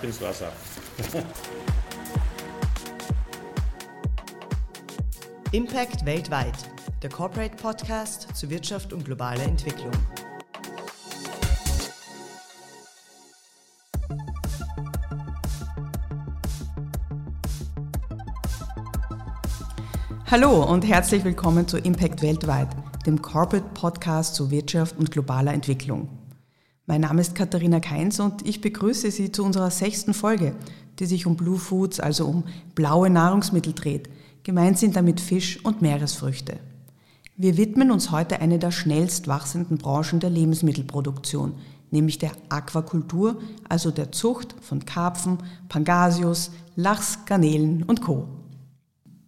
ab ins Wasser. Impact weltweit, der Corporate Podcast zu Wirtschaft und globaler Entwicklung. Hallo und herzlich willkommen zu Impact weltweit, dem Corporate Podcast zu Wirtschaft und globaler Entwicklung. Mein Name ist Katharina Keins und ich begrüße Sie zu unserer sechsten Folge, die sich um Blue Foods, also um blaue Nahrungsmittel dreht. Gemeint sind damit Fisch und Meeresfrüchte. Wir widmen uns heute einer der schnellst wachsenden Branchen der Lebensmittelproduktion, nämlich der Aquakultur, also der Zucht von Karpfen, Pangasius, Lachs, Garnelen und Co.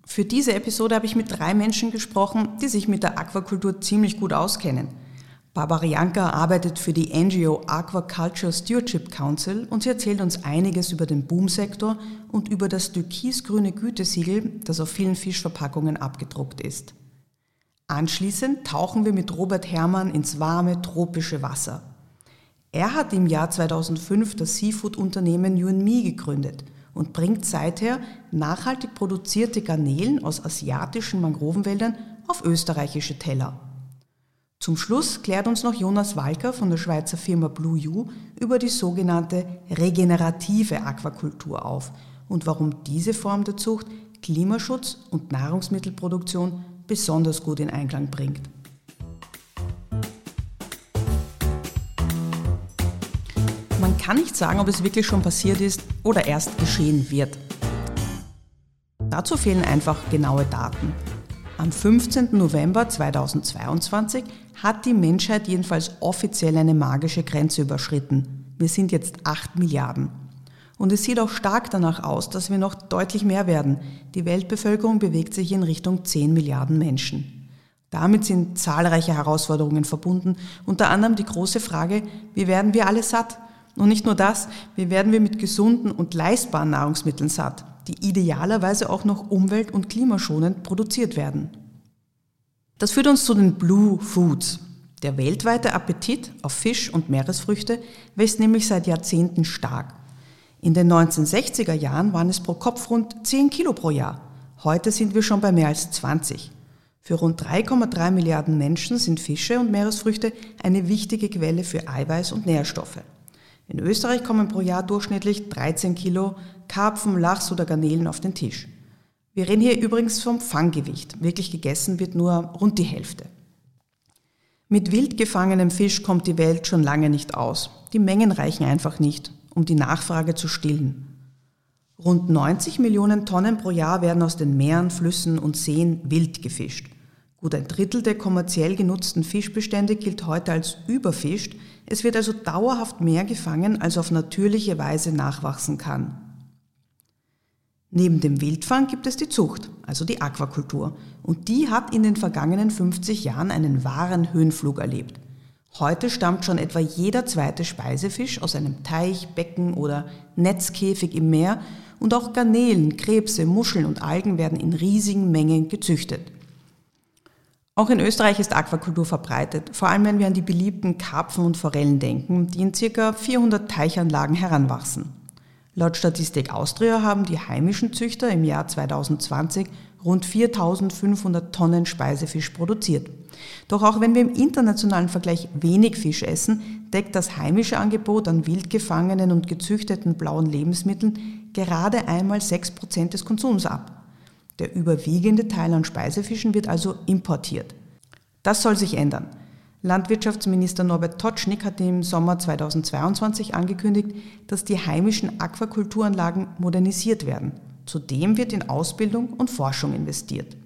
Für diese Episode habe ich mit drei Menschen gesprochen, die sich mit der Aquakultur ziemlich gut auskennen. Barbara Janka arbeitet für die NGO Aquaculture Stewardship Council und sie erzählt uns einiges über den Boomsektor und über das türkisgrüne Gütesiegel, das auf vielen Fischverpackungen abgedruckt ist. Anschließend tauchen wir mit Robert Herrmann ins warme, tropische Wasser. Er hat im Jahr 2005 das Seafood-Unternehmen Me gegründet – und bringt seither nachhaltig produzierte Garnelen aus asiatischen Mangrovenwäldern auf österreichische Teller. Zum Schluss klärt uns noch Jonas Walker von der Schweizer Firma Blue U über die sogenannte regenerative Aquakultur auf und warum diese Form der Zucht Klimaschutz und Nahrungsmittelproduktion besonders gut in Einklang bringt. Man kann nicht sagen, ob es wirklich schon passiert ist oder erst geschehen wird. Dazu fehlen einfach genaue Daten. Am 15. November 2022 hat die Menschheit jedenfalls offiziell eine magische Grenze überschritten. Wir sind jetzt 8 Milliarden. Und es sieht auch stark danach aus, dass wir noch deutlich mehr werden. Die Weltbevölkerung bewegt sich in Richtung 10 Milliarden Menschen. Damit sind zahlreiche Herausforderungen verbunden, unter anderem die große Frage, wie werden wir alle satt? Und nicht nur das, wie werden wir mit gesunden und leistbaren Nahrungsmitteln satt, die idealerweise auch noch umwelt- und klimaschonend produziert werden. Das führt uns zu den Blue Foods. Der weltweite Appetit auf Fisch und Meeresfrüchte wächst nämlich seit Jahrzehnten stark. In den 1960er Jahren waren es pro Kopf rund 10 Kilo pro Jahr. Heute sind wir schon bei mehr als 20. Für rund 3,3 Milliarden Menschen sind Fische und Meeresfrüchte eine wichtige Quelle für Eiweiß und Nährstoffe. In Österreich kommen pro Jahr durchschnittlich 13 Kilo Karpfen, Lachs oder Garnelen auf den Tisch. Wir reden hier übrigens vom Fanggewicht. Wirklich gegessen wird nur rund die Hälfte. Mit wild gefangenem Fisch kommt die Welt schon lange nicht aus. Die Mengen reichen einfach nicht, um die Nachfrage zu stillen. Rund 90 Millionen Tonnen pro Jahr werden aus den Meeren, Flüssen und Seen wild gefischt. Gut ein Drittel der kommerziell genutzten Fischbestände gilt heute als überfischt. Es wird also dauerhaft mehr gefangen, als auf natürliche Weise nachwachsen kann. Neben dem Wildfang gibt es die Zucht, also die Aquakultur. Und die hat in den vergangenen 50 Jahren einen wahren Höhenflug erlebt. Heute stammt schon etwa jeder zweite Speisefisch aus einem Teich, Becken oder Netzkäfig im Meer und auch Garnelen, Krebse, Muscheln und Algen werden in riesigen Mengen gezüchtet. Auch in Österreich ist Aquakultur verbreitet, vor allem wenn wir an die beliebten Karpfen und Forellen denken, die in ca. 400 Teichanlagen heranwachsen. Laut Statistik Austria haben die heimischen Züchter im Jahr 2020 rund 4500 Tonnen Speisefisch produziert. Doch auch wenn wir im internationalen Vergleich wenig Fisch essen, deckt das heimische Angebot an wild gefangenen und gezüchteten blauen Lebensmitteln gerade einmal 6% des Konsums ab. Der überwiegende Teil an Speisefischen wird also importiert. Das soll sich ändern. Landwirtschaftsminister Norbert Totschnig hat im Sommer 2022 angekündigt, dass die heimischen Aquakulturanlagen modernisiert werden. Zudem wird in Ausbildung und Forschung investiert.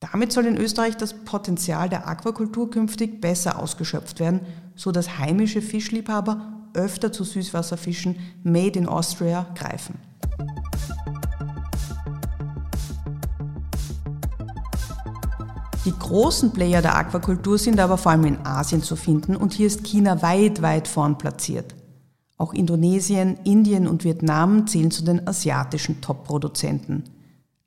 Damit soll in Österreich das Potenzial der Aquakultur künftig besser ausgeschöpft werden, so dass heimische Fischliebhaber öfter zu Süßwasserfischen Made in Austria greifen. Die großen Player der Aquakultur sind aber vor allem in Asien zu finden und hier ist China weit, weit vorn platziert. Auch Indonesien, Indien und Vietnam zählen zu den asiatischen Top-Produzenten.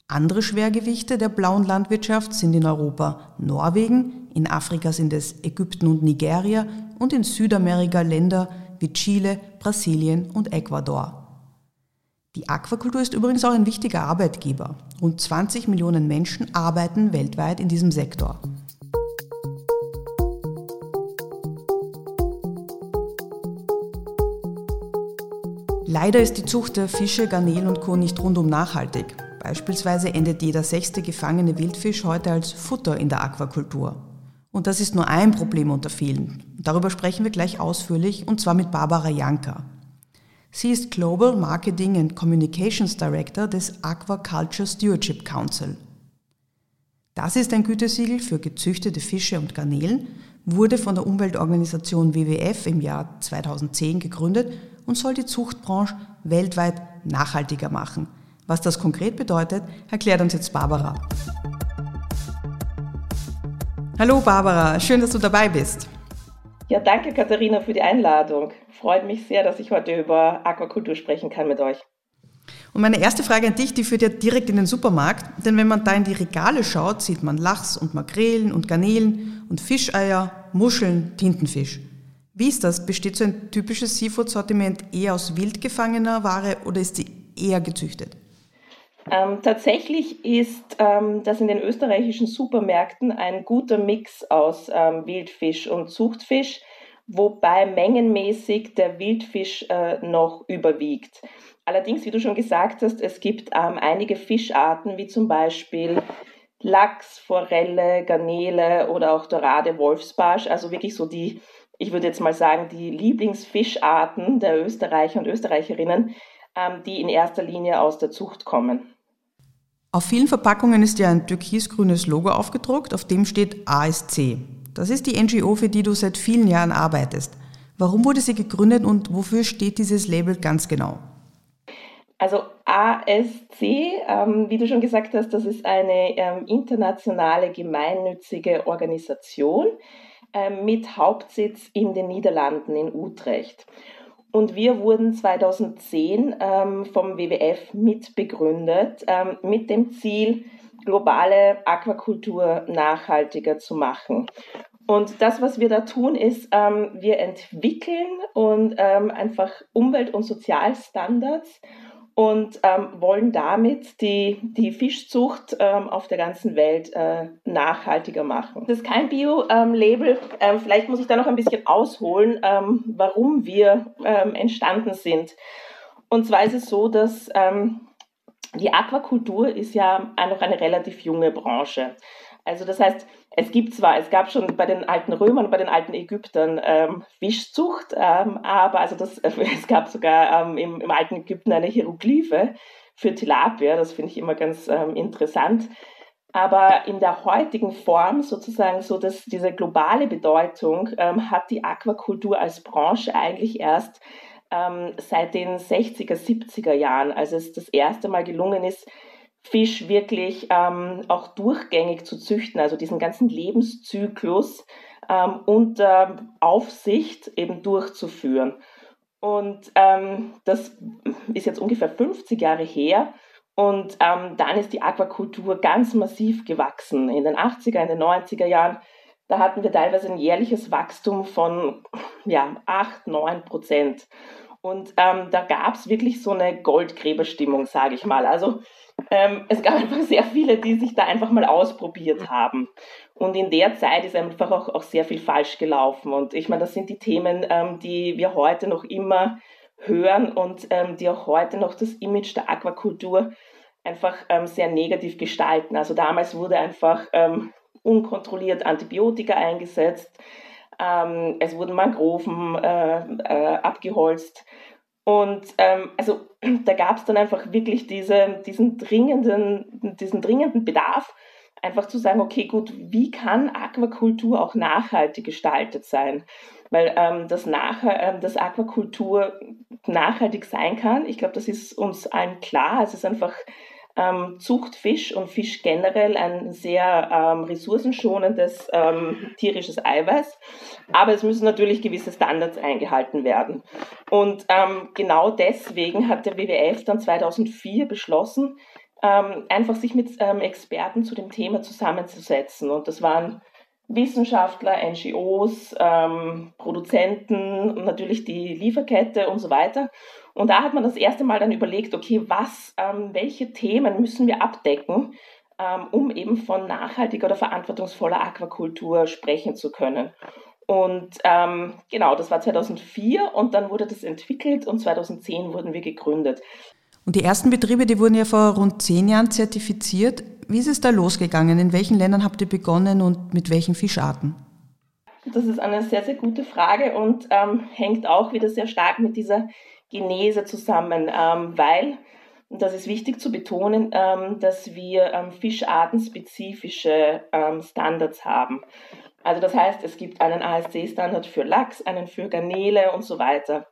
Andere Schwergewichte der blauen Landwirtschaft sind in Europa Norwegen, in Afrika sind es Ägypten und Nigeria und in Südamerika Länder wie Chile, Brasilien und Ecuador. Die Aquakultur ist übrigens auch ein wichtiger Arbeitgeber. Rund 20 Millionen Menschen arbeiten weltweit in diesem Sektor. Leider ist die Zucht der Fische, Garnelen und Co. nicht rundum nachhaltig. Beispielsweise endet jeder sechste gefangene Wildfisch heute als Futter in der Aquakultur. Und das ist nur ein Problem unter vielen. Darüber sprechen wir gleich ausführlich und zwar mit Barbara Janka. Sie ist Global Marketing and Communications Director des Aquaculture Stewardship Council. Das ist ein Gütesiegel für gezüchtete Fische und Garnelen, wurde von der Umweltorganisation WWF im Jahr 2010 gegründet und soll die Zuchtbranche weltweit nachhaltiger machen. Was das konkret bedeutet, erklärt uns jetzt Barbara. Hallo Barbara, schön, dass du dabei bist. Ja, danke Katharina für die Einladung. Freut mich sehr, dass ich heute über Aquakultur sprechen kann mit euch. Und meine erste Frage an dich, die führt ja direkt in den Supermarkt, denn wenn man da in die Regale schaut, sieht man Lachs und Makrelen und Garnelen und Fischeier, Muscheln, Tintenfisch. Wie ist das? Besteht so ein typisches Seafood-Sortiment eher aus wild gefangener Ware oder ist sie eher gezüchtet? Ähm, tatsächlich ist ähm, das in den österreichischen Supermärkten ein guter Mix aus ähm, Wildfisch und Zuchtfisch, wobei mengenmäßig der Wildfisch äh, noch überwiegt. Allerdings, wie du schon gesagt hast, es gibt ähm, einige Fischarten, wie zum Beispiel Lachs, Forelle, Garnele oder auch Dorade, Wolfsbarsch, also wirklich so die ich würde jetzt mal sagen, die Lieblingsfischarten der Österreicher und Österreicherinnen, die in erster Linie aus der Zucht kommen. Auf vielen Verpackungen ist ja ein türkisgrünes Logo aufgedruckt, auf dem steht ASC. Das ist die NGO, für die du seit vielen Jahren arbeitest. Warum wurde sie gegründet und wofür steht dieses Label ganz genau? Also ASC, ähm, wie du schon gesagt hast, das ist eine ähm, internationale gemeinnützige Organisation, ähm, mit Hauptsitz in den Niederlanden in Utrecht. Und wir wurden 2010 ähm, vom WWF mitbegründet ähm, mit dem Ziel, globale Aquakultur nachhaltiger zu machen. Und das, was wir da tun, ist, ähm, wir entwickeln und ähm, einfach Umwelt- und Sozialstandards und ähm, wollen damit die, die Fischzucht ähm, auf der ganzen Welt äh, nachhaltiger machen. Das ist kein Bio-Label. Ähm, vielleicht muss ich da noch ein bisschen ausholen, ähm, warum wir ähm, entstanden sind. Und zwar ist es so, dass ähm, die Aquakultur ist ja noch eine relativ junge Branche. Also das heißt, es gibt zwar, es gab schon bei den alten Römern und bei den alten Ägyptern ähm, Fischzucht, ähm, aber also das, es gab sogar ähm, im, im, alten Ägypten eine Hieroglyphe für Tilapia, das finde ich immer ganz ähm, interessant. Aber in der heutigen Form sozusagen so, dass diese globale Bedeutung ähm, hat die Aquakultur als Branche eigentlich erst ähm, seit den 60er, 70er Jahren, als es das erste Mal gelungen ist, Fisch wirklich ähm, auch durchgängig zu züchten, also diesen ganzen Lebenszyklus ähm, unter Aufsicht eben durchzuführen. Und ähm, das ist jetzt ungefähr 50 Jahre her. Und ähm, dann ist die Aquakultur ganz massiv gewachsen. In den 80er, in den 90er Jahren, da hatten wir teilweise ein jährliches Wachstum von ja, 8, 9 Prozent. Und ähm, da gab es wirklich so eine Goldgräberstimmung, sage ich mal. Also ähm, es gab einfach sehr viele, die sich da einfach mal ausprobiert haben. Und in der Zeit ist einfach auch, auch sehr viel falsch gelaufen. Und ich meine, das sind die Themen, ähm, die wir heute noch immer hören und ähm, die auch heute noch das Image der Aquakultur einfach ähm, sehr negativ gestalten. Also damals wurde einfach ähm, unkontrolliert Antibiotika eingesetzt. Ähm, es wurden Mangroven äh, äh, abgeholzt. Und ähm, also da gab es dann einfach wirklich diese, diesen, dringenden, diesen dringenden Bedarf, einfach zu sagen, okay, gut, wie kann Aquakultur auch nachhaltig gestaltet sein? Weil ähm, das, Nach äh, das Aquakultur nachhaltig sein kann, ich glaube, das ist uns allen klar. Es ist einfach ähm, Zucht Fisch und Fisch generell ein sehr ähm, ressourcenschonendes ähm, tierisches Eiweiß. Aber es müssen natürlich gewisse Standards eingehalten werden. Und ähm, genau deswegen hat der WWF dann 2004 beschlossen, ähm, einfach sich mit ähm, Experten zu dem Thema zusammenzusetzen. Und das waren Wissenschaftler, NGOs, Produzenten, natürlich die Lieferkette und so weiter Und da hat man das erste Mal dann überlegt, okay, was, ähm, welche Themen müssen wir abdecken, ähm, um eben von nachhaltiger oder verantwortungsvoller Aquakultur sprechen zu können. Und ähm, genau, das war 2004 und dann wurde das entwickelt und 2010 wurden wir gegründet. Und die ersten Betriebe, die wurden ja vor rund zehn Jahren zertifiziert. Wie ist es da losgegangen? In welchen Ländern habt ihr begonnen und mit welchen Fischarten? Das ist eine sehr, sehr gute Frage und ähm, hängt auch wieder sehr stark mit dieser Genese zusammen, ähm, weil, und das ist wichtig zu betonen, ähm, dass wir ähm, fischartenspezifische ähm, Standards haben. Also das heißt, es gibt einen ASC-Standard für Lachs, einen für Garnele und so weiter.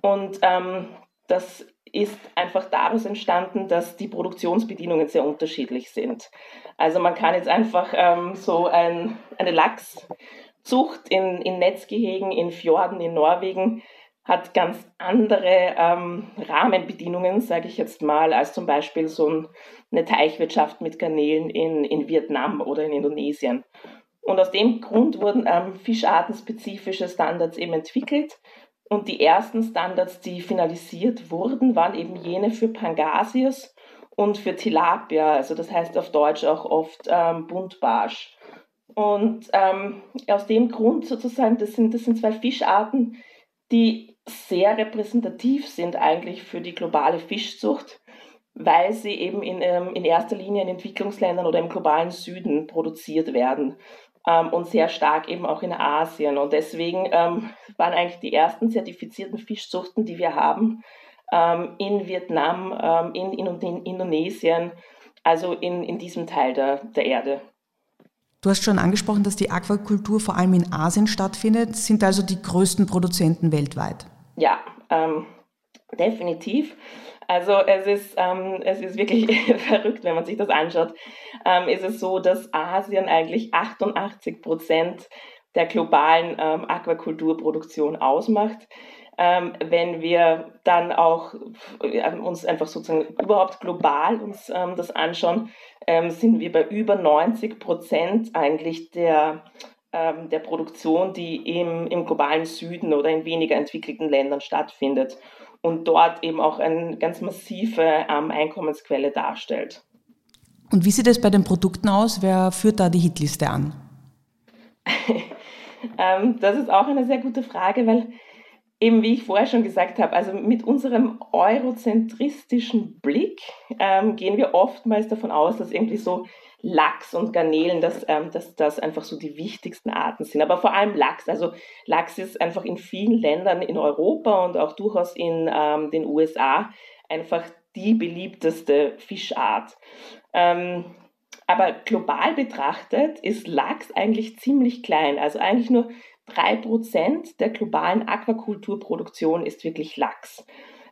Und ähm, das ist einfach daraus entstanden, dass die Produktionsbedingungen sehr unterschiedlich sind. Also man kann jetzt einfach ähm, so ein, eine Lachszucht in, in Netzgehegen, in Fjorden in Norwegen hat ganz andere ähm, Rahmenbedingungen, sage ich jetzt mal, als zum Beispiel so ein, eine Teichwirtschaft mit Garnelen in, in Vietnam oder in Indonesien. Und aus dem Grund wurden ähm, fischartenspezifische Standards eben entwickelt. Und die ersten Standards, die finalisiert wurden, waren eben jene für Pangasius und für Tilapia, also das heißt auf Deutsch auch oft ähm, Buntbarsch. Und ähm, aus dem Grund sozusagen, das sind, das sind zwei Fischarten, die sehr repräsentativ sind eigentlich für die globale Fischzucht, weil sie eben in, ähm, in erster Linie in Entwicklungsländern oder im globalen Süden produziert werden ähm, und sehr stark eben auch in Asien. Und deswegen ähm, waren eigentlich die ersten zertifizierten Fischzuchten, die wir haben, in Vietnam, in, in, in, Indonesien, also in, in diesem Teil der, der Erde. Du hast schon angesprochen, dass die Aquakultur vor allem in Asien stattfindet, sind also die größten Produzenten weltweit. Ja, ähm, definitiv. Also es ist, ähm, es ist wirklich verrückt, wenn man sich das anschaut. Ähm, ist es so, dass Asien eigentlich 88 Prozent der globalen ähm, Aquakulturproduktion ausmacht. Ähm, wenn wir dann auch äh, uns einfach sozusagen überhaupt global uns ähm, das anschauen, ähm, sind wir bei über 90 Prozent eigentlich der ähm, der Produktion, die im, im globalen Süden oder in weniger entwickelten Ländern stattfindet und dort eben auch eine ganz massive ähm, Einkommensquelle darstellt. Und wie sieht es bei den Produkten aus? Wer führt da die Hitliste an? ähm, das ist auch eine sehr gute Frage, weil eben wie ich vorher schon gesagt habe, also mit unserem eurozentristischen Blick ähm, gehen wir oftmals davon aus, dass irgendwie so Lachs und Garnelen, dass, ähm, dass das einfach so die wichtigsten Arten sind. Aber vor allem Lachs. Also Lachs ist einfach in vielen Ländern in Europa und auch durchaus in ähm, den USA einfach die beliebteste Fischart. Ähm, aber global betrachtet ist Lachs eigentlich ziemlich klein. Also eigentlich nur 3% der globalen Aquakulturproduktion ist wirklich Lachs.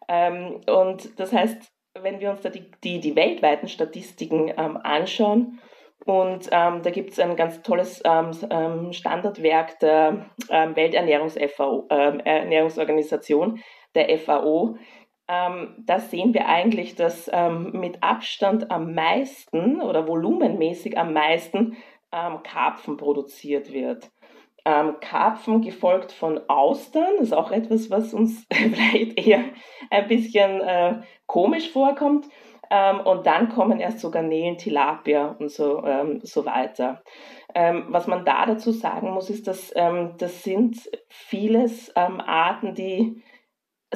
Ähm, und das heißt, wenn wir uns da die, die, die weltweiten Statistiken ähm, anschauen, und ähm, da gibt es ein ganz tolles ähm, ähm Standardwerk der ähm, Welternährungsorganisation, ähm, der FAO. da sehen wir eigentlich, dass mit Abstand am meisten oder volumenmäßig am meisten Karpfen produziert wird ähm, Karpfen gefolgt von Austern. Das ist auch etwas, was uns vielleicht eher ein bisschen äh, komisch vorkommt. Ähm, und dann kommen erst so Garnelen, Tilapia und so, ähm, so weiter. Ähm, was man da dazu sagen muss, ist, dass ähm, das sind vieles ähm, Arten, die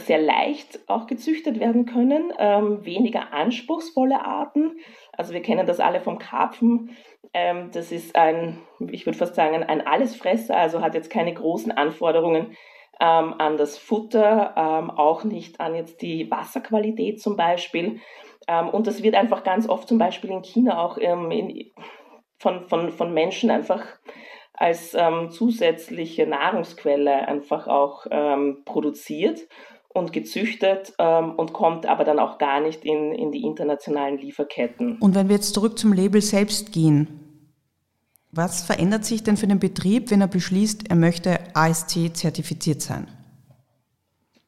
sehr leicht auch gezüchtet werden können, ähm, weniger anspruchsvolle Arten. Also wir kennen das alle vom Karpfen. Ähm, das ist ein, ich würde fast sagen, ein Allesfresser, also hat jetzt keine großen Anforderungen ähm, an das Futter, ähm, auch nicht an jetzt die Wasserqualität zum Beispiel. Ähm, und das wird einfach ganz oft zum Beispiel in China auch ähm, in, von, von, von Menschen einfach als ähm, zusätzliche Nahrungsquelle einfach auch produziert und gezüchtet ähm, und kommt aber dann auch gar nicht in, in die internationalen Lieferketten. Und wenn wir jetzt zurück zum Label selbst gehen, was verändert sich denn für den Betrieb, wenn er beschließt, er möchte ASC zertifiziert sein?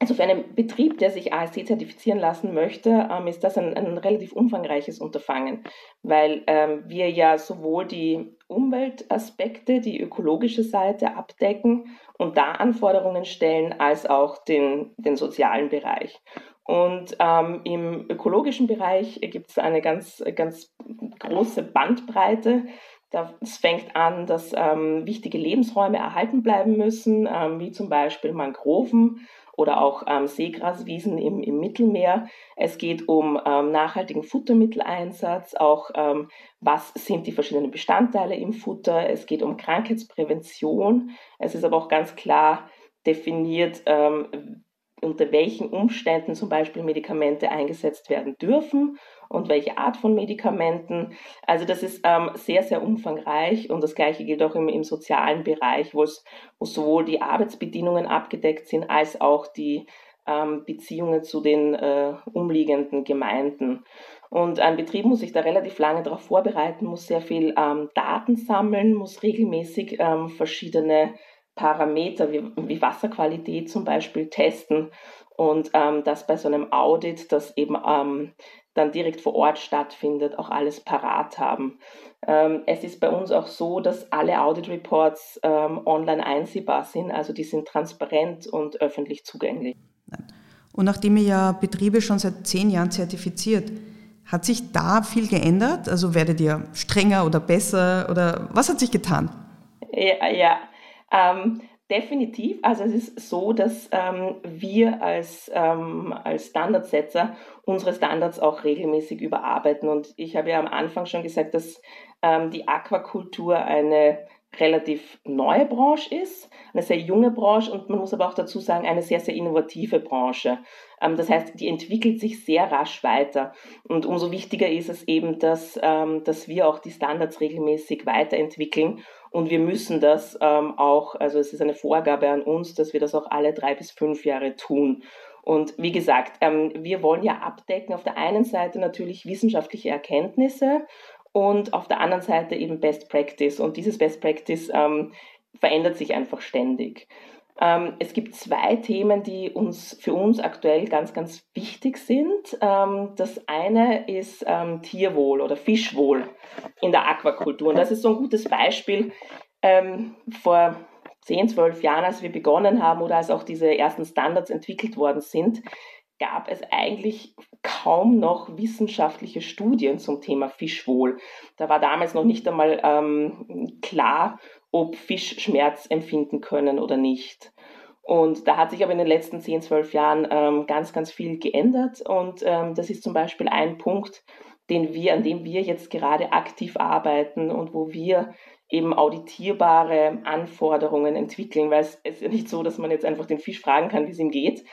Also für einen Betrieb, der sich ASC zertifizieren lassen möchte, ähm, ist das ein, ein, relativ umfangreiches Unterfangen, weil ähm, wir ja sowohl die Umweltaspekte, die ökologische Seite abdecken und da Anforderungen stellen, als auch den, den sozialen Bereich. Und ähm, im ökologischen Bereich gibt es eine ganz, ganz große Bandbreite. Das fängt an, dass ähm, wichtige Lebensräume erhalten bleiben müssen, ähm, wie zum Beispiel Mangroven oder auch ähm, Seegraswiesen im, im Mittelmeer. Es geht um ähm, nachhaltigen Futtermitteleinsatz, auch ähm, was sind die verschiedenen Bestandteile im Futter. Es geht um Krankheitsprävention. Es ist aber auch ganz klar definiert, ähm, unter welchen Umständen zum Beispiel Medikamente eingesetzt werden dürfen und welche Art von Medikamenten. Also das ist ähm, sehr, sehr umfangreich und das gleiche gilt auch im, im sozialen Bereich, wo sowohl die Arbeitsbedingungen abgedeckt sind als auch die ähm, Beziehungen zu den äh, umliegenden Gemeinden. Und ein Betrieb muss sich da relativ lange darauf vorbereiten, muss sehr viel ähm, Daten sammeln, muss regelmäßig ähm, verschiedene Parameter wie, wie Wasserqualität zum Beispiel testen und ähm, das bei so einem Audit, das eben ähm, dann direkt vor Ort stattfindet, auch alles parat haben. Ähm, es ist bei uns auch so, dass alle Audit Reports ähm, online einsehbar sind, also die sind transparent und öffentlich zugänglich. Und nachdem ihr ja Betriebe schon seit zehn Jahren zertifiziert, hat sich da viel geändert? Also werdet ihr strenger oder besser oder was hat sich getan? Ja, ja. Ähm, definitiv. Also es ist so, dass ähm, wir als, ähm, als Standardsetzer unsere Standards auch regelmäßig überarbeiten. Und ich habe ja am Anfang schon gesagt, dass ähm, die Aquakultur eine relativ neue Branche ist, eine sehr junge Branche und man muss aber auch dazu sagen, eine sehr, sehr innovative Branche. Ähm, das heißt, die entwickelt sich sehr rasch weiter. Und umso wichtiger ist es eben, dass, ähm, dass wir auch die Standards regelmäßig weiterentwickeln und wir müssen das ähm, auch, also es ist eine Vorgabe an uns, dass wir das auch alle drei bis fünf Jahre tun. Und wie gesagt, ähm, wir wollen ja abdecken auf der einen Seite natürlich wissenschaftliche Erkenntnisse und auf der anderen Seite eben Best Practice. Und dieses Best Practice ähm, verändert sich einfach ständig. Ähm, es gibt zwei Themen, die uns für uns aktuell ganz, ganz wichtig sind. Ähm, das eine ist ähm, Tierwohl oder Fischwohl in der Aquakultur. Und das ist so ein gutes Beispiel. Vor 10, 12 Jahren, als wir begonnen haben oder als auch diese ersten Standards entwickelt worden sind, gab es eigentlich kaum noch wissenschaftliche Studien zum Thema Fischwohl. Da war damals noch nicht einmal ähm, klar, ob Fisch Schmerz empfinden können oder nicht. Und da hat sich aber in den letzten 10, 12 Jahren ähm, ganz, ganz viel geändert. Und ähm, das ist zum Beispiel ein Punkt, den wir, an dem wir jetzt gerade aktiv arbeiten und wo wir eben auditierbare Anforderungen entwickeln, weil es ist ja nicht so, dass man jetzt einfach den Fisch fragen kann, wie es ihm geht,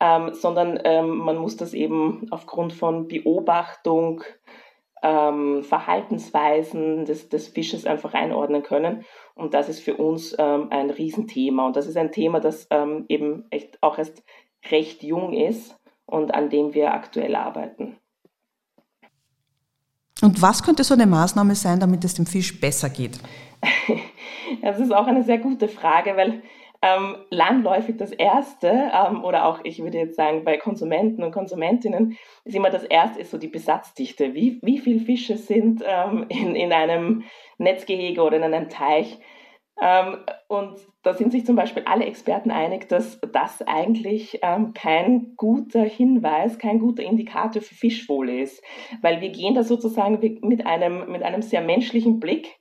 ähm, sondern ähm, man muss das eben aufgrund von Beobachtung, ähm, Verhaltensweisen des, des Fisches einfach einordnen können. Und das ist für uns ähm, ein Riesenthema. Und das ist ein Thema, das ähm, eben echt auch erst recht jung ist und an dem wir aktuell arbeiten. Und was könnte so eine Maßnahme sein, damit es dem Fisch besser geht? das ist auch eine sehr gute Frage, weil ähm, landläufig das Erste, ähm, oder auch ich würde jetzt sagen bei Konsumenten und Konsumentinnen, ist immer das Erste, ist so die Besatzdichte. Wie, wie viele Fische sind ähm, in, in einem Netzgehege oder in einem Teich? Ähm, und da sind sich zum Beispiel alle Experten einig, dass das eigentlich ähm, kein guter Hinweis, kein guter Indikator für Fischwohl ist, weil wir gehen da sozusagen mit einem, mit einem sehr menschlichen Blick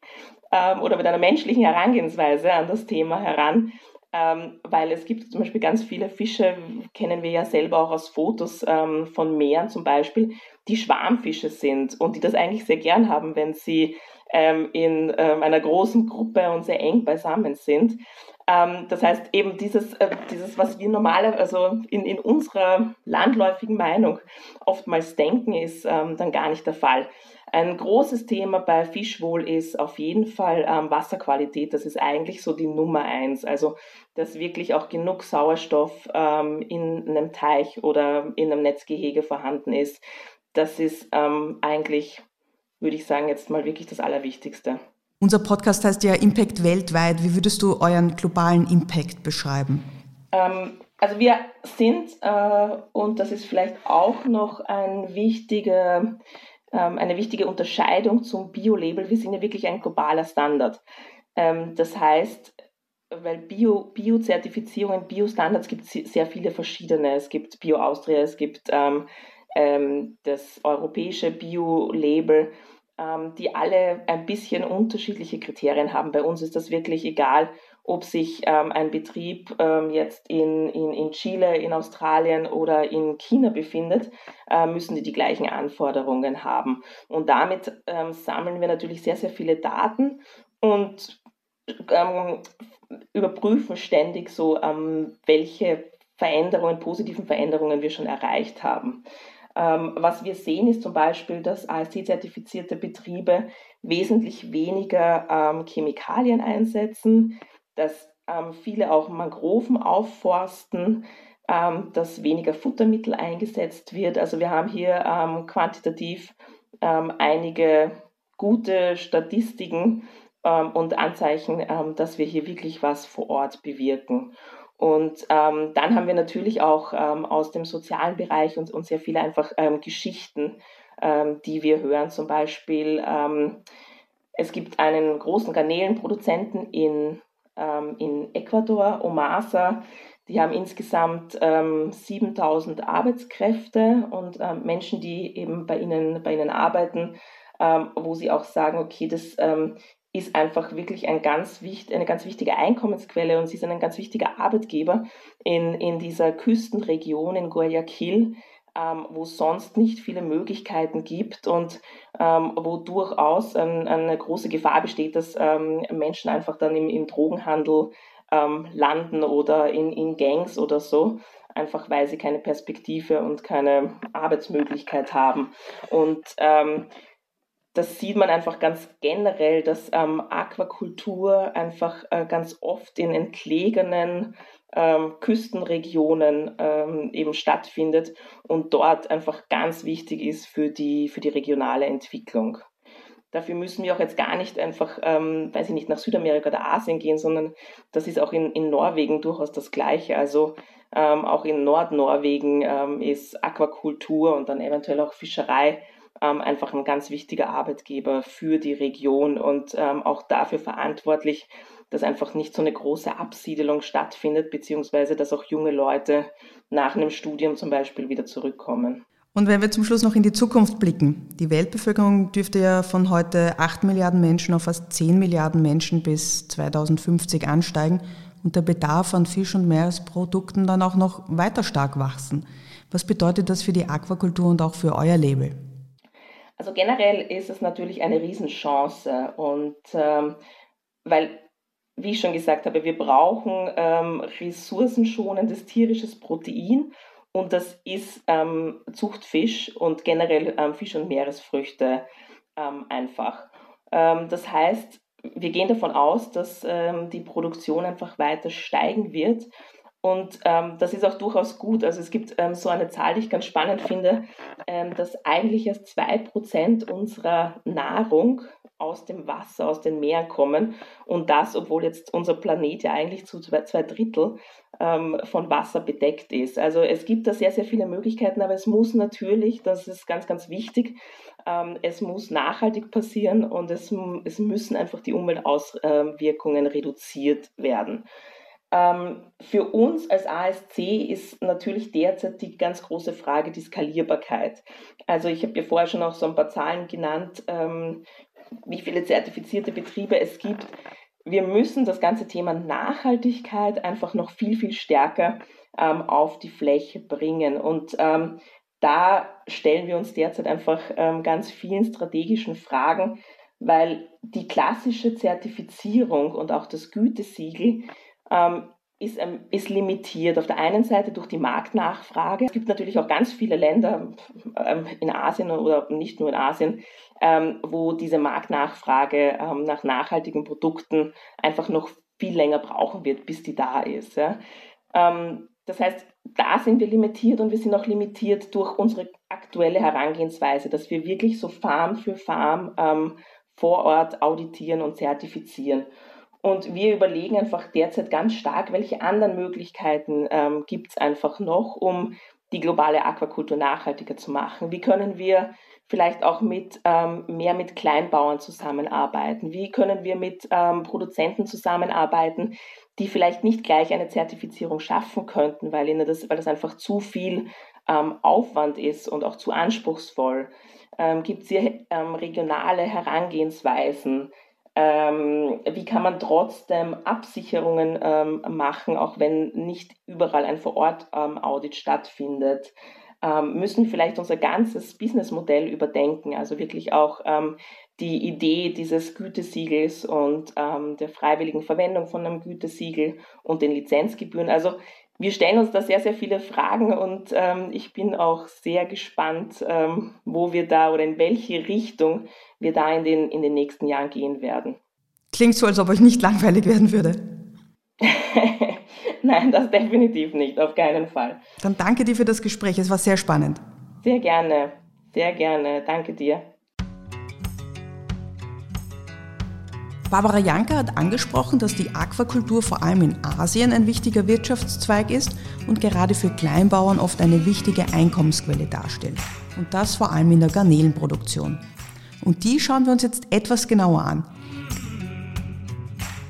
ähm, oder mit einer menschlichen Herangehensweise an das Thema heran ähm, weil es gibt zum Beispiel ganz viele Fische, kennen wir ja selber auch aus Fotos ähm, von Meeren zum Beispiel, die Schwarmfische sind und die das eigentlich sehr gern haben, wenn sie ähm, in ähm, einer großen Gruppe und sehr eng beisammen sind. Ähm, das heißt eben dieses, äh, dieses was wir normalerweise, also in, in unserer landläufigen Meinung oftmals denken, ist ähm, dann gar nicht der Fall. Ein großes Thema bei Fischwohl ist auf jeden Fall ähm, Wasserqualität. Das ist eigentlich so die Nummer eins. Also, dass wirklich auch genug Sauerstoff in einem Teich oder in einem Netzgehege vorhanden ist. Das ist eigentlich, würde ich sagen, jetzt mal wirklich das Allerwichtigste. Unser Podcast heißt ja Impact weltweit. Wie würdest du euren globalen Impact beschreiben? Ähm, also wir sind, äh, und das ist vielleicht auch noch ein wichtiger ähm, eine wichtige Unterscheidung zum Bio-Label. Wir sind ja wirklich ein globaler Standard. Ähm, das heißt, weil Bio, Bio-Zertifizierungen, Bio-Standards gibt es sehr viele verschiedene. Es gibt Bio-Austria, es gibt ähm, ähm, das europäische Bio-Label, die alle ein bisschen unterschiedliche Kriterien haben. Bei uns ist das wirklich egal, ob sich ähm, ein Betrieb ähm, jetzt in, in, in Chile, in Australien oder in China befindet, äh, müssen die die gleichen Anforderungen haben. Und damit ähm, sammeln wir natürlich sehr, sehr viele Daten und ähm, überprüfen ständig so, ähm, welche Veränderungen, positiven Veränderungen wir schon erreicht haben. Ähm, was wir sehen, ist zum Beispiel, dass ASC-zertifizierte Betriebe wesentlich weniger ähm, Chemikalien einsetzen, dass ähm, viele auch Mangroven aufforsten, dass weniger Futtermittel eingesetzt wird. Also wir haben hier quantitativ einige gute Statistiken und Anzeichen, dass wir hier wirklich was vor Ort bewirken. Und ähm, dann haben wir natürlich auch ähm, aus dem sozialen Bereich und, und sehr viele einfach ähm, Geschichten, ähm, die wir hören. Zum Beispiel, ähm, es gibt einen großen Garnelenproduzenten in, ähm, in Ecuador, Omasa. Die haben insgesamt 7000 Arbeitskräfte und Menschen, die eben bei ihnen, bei ihnen arbeiten, wo sie auch sagen, okay, das ist einfach wirklich ein ganz wichtig, eine ganz wichtige Einkommensquelle und sie sind ein ganz wichtiger Arbeitgeber in, in dieser Küstenregion in Guayaquil, ähm, wo es sonst nicht viele Möglichkeiten gibt und ähm, wo durchaus ein, eine große Gefahr besteht, dass ähm, Menschen einfach dann im, im Drogenhandel ähm, landen oder in, in Gangs oder so einfach weil sie keine Perspektive und keine Arbeitsmöglichkeit haben. Und ähm, das sieht man einfach ganz generell, dass ähm, Aquakultur einfach äh, ganz oft in entlegenen ähm, Küstenregionen ähm, eben stattfindet und dort einfach ganz wichtig ist für die, für die regionale Entwicklung. Dafür müssen wir auch jetzt gar nicht einfach, ähm, weiß ich nicht, nach Südamerika oder Asien gehen, sondern das ist auch in, in Norwegen durchaus das Gleiche. Also ähm, auch in Nordnorwegen ähm, ist Aquakultur und dann eventuell auch Fischerei ähm, einfach ein ganz wichtiger Arbeitgeber für die Region und ähm, auch dafür verantwortlich, dass einfach nicht so eine große Absiedelung stattfindet, beziehungsweise dass auch junge Leute nach einem Studium zum Beispiel wieder zurückkommen. Und wenn wir zum Schluss noch in die Zukunft blicken, die Weltbevölkerung dürfte ja von heute 8 Milliarden Menschen auf fast 10 Milliarden Menschen bis 2050 ansteigen und der Bedarf an Fisch- und Meeresprodukten dann auch noch weiter stark wachsen. Was bedeutet das für die Aquakultur und auch für euer Label? Also generell ist es natürlich eine Riesenchance und ähm, weil, wie ich schon gesagt habe, wir brauchen ähm, ressourcenschonendes tierisches Protein und das ist ähm, Zuchtfisch und generell ähm, Fisch- und Meeresfrüchte ähm, einfach. Ähm, das heißt, wir gehen davon aus, dass die Produktion einfach weiter steigen wird und ähm, das ist auch durchaus gut. Also es gibt ähm, so eine Zahl, die ich ganz spannend finde, ähm, dass eigentlich erst zwei Prozent unserer Nahrung aus dem Wasser, aus den Meeren kommen. Und das, obwohl jetzt unser Planet ja eigentlich zu zwei, zwei Drittel ähm, von Wasser bedeckt ist. Also es gibt da sehr, sehr viele Möglichkeiten, aber es muss natürlich, das ist ganz, ganz wichtig, ähm, es muss nachhaltig passieren und es, es müssen einfach die Umweltauswirkungen reduziert werden. Ähm, für uns als ASC ist natürlich derzeit die ganz große Frage die Skalierbarkeit. Also ich habe ja vorher schon auch so ein paar Zahlen genannt, ähm, wie viele zertifizierte Betriebe es gibt. Wir müssen das ganze Thema Nachhaltigkeit einfach noch viel, viel stärker ähm, auf die Fläche bringen. Und da stellen wir uns derzeit einfach ganz vielen strategischen Fragen, weil die klassische Zertifizierung und auch das Gütesiegel ähm, ist, ist limitiert. Auf der einen Seite durch die Marktnachfrage. Es gibt natürlich auch ganz viele Länder ähm, in Asien oder nicht nur in Asien, ähm, wo diese Marktnachfrage ähm, nach nachhaltigen Produkten einfach noch viel länger brauchen wird, bis die da ist. Ja. Ähm, das heißt, da sind wir limitiert und wir sind auch limitiert durch unsere aktuelle Herangehensweise, dass wir wirklich so Farm für Farm ähm, vor Ort auditieren und zertifizieren. Und wir überlegen einfach derzeit ganz stark, welche anderen Möglichkeiten ähm, gibt es einfach noch, um die globale Aquakultur nachhaltiger zu machen? Wie können wir vielleicht auch mit ähm, mehr mit Kleinbauern zusammenarbeiten? Wie können wir mit ähm, Produzenten zusammenarbeiten, die vielleicht nicht gleich eine Zertifizierung schaffen könnten, weil ihnen das, weil das einfach zu viel ähm, Aufwand ist und auch zu anspruchsvoll? Ähm, Gibt es hier ähm, regionale Herangehensweisen? Ähm, wie kann man trotzdem Absicherungen ähm, machen, auch wenn nicht überall ein Vor-Ort-Audit stattfindet? Ähm, müssen vielleicht unser ganzes Businessmodell überdenken, also wirklich auch ähm, die Idee dieses Gütesiegels und ähm, der freiwilligen Verwendung von einem Gütesiegel und den Lizenzgebühren. Also wir stellen uns da sehr, sehr viele Fragen und ähm, ich bin auch sehr gespannt, ähm, wo wir da oder in welche Richtung wir da in den, in den nächsten Jahren gehen werden. Klingt so, als ob euch nicht langweilig werden würde. Nein, das definitiv nicht, auf keinen Fall. Dann danke dir für das Gespräch, es war sehr spannend. Sehr gerne, sehr gerne, danke dir. Barbara Janka hat angesprochen, dass die Aquakultur vor allem in Asien ein wichtiger Wirtschaftszweig ist und gerade für Kleinbauern oft eine wichtige Einkommensquelle darstellt. Und das vor allem in der Garnelenproduktion. Und die schauen wir uns jetzt etwas genauer an.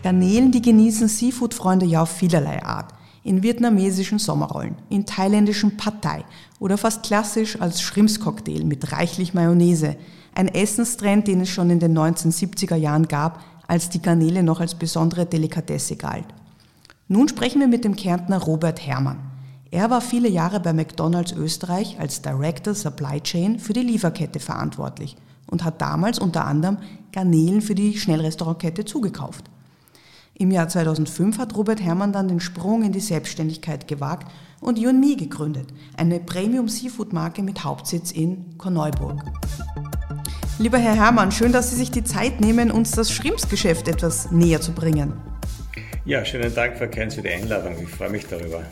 Garnelen, die genießen Seafood-Freunde ja auf vielerlei Art. In vietnamesischen Sommerrollen, in thailändischen Pad oder fast klassisch als Schrimpscocktail mit reichlich Mayonnaise. Ein Essenstrend, den es schon in den 1970er Jahren gab, als die Garnele noch als besondere Delikatesse galt. Nun sprechen wir mit dem Kärntner Robert Herrmann. Er war viele Jahre bei McDonald's Österreich als Director Supply Chain für die Lieferkette verantwortlich und hat damals unter anderem Garnelen für die Schnellrestaurantkette zugekauft. Im Jahr 2005 hat Robert Herrmann dann den Sprung in die Selbstständigkeit gewagt und Yunmi gegründet, eine Premium-Seafood-Marke mit Hauptsitz in Korneuburg. Lieber Herr Herrmann, schön, dass Sie sich die Zeit nehmen, uns das Schrimpsgeschäft etwas näher zu bringen. Ja, schönen Dank, Frau Keins, für die Einladung. Ich freue mich darüber.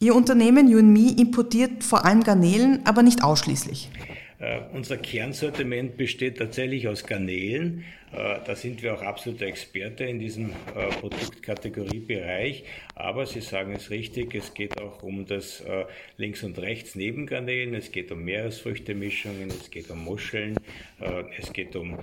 Ihr Unternehmen Yunmi importiert vor allem Garnelen, aber nicht ausschließlich. Uh, unser Kernsortiment besteht tatsächlich aus Garnelen. Uh, da sind wir auch absolute Experte in diesem uh, Produktkategoriebereich. Aber Sie sagen es richtig, es geht auch um das Links- und Rechts neben Garnelen. Es geht um Meeresfrüchtemischungen, es geht um Muscheln, es geht um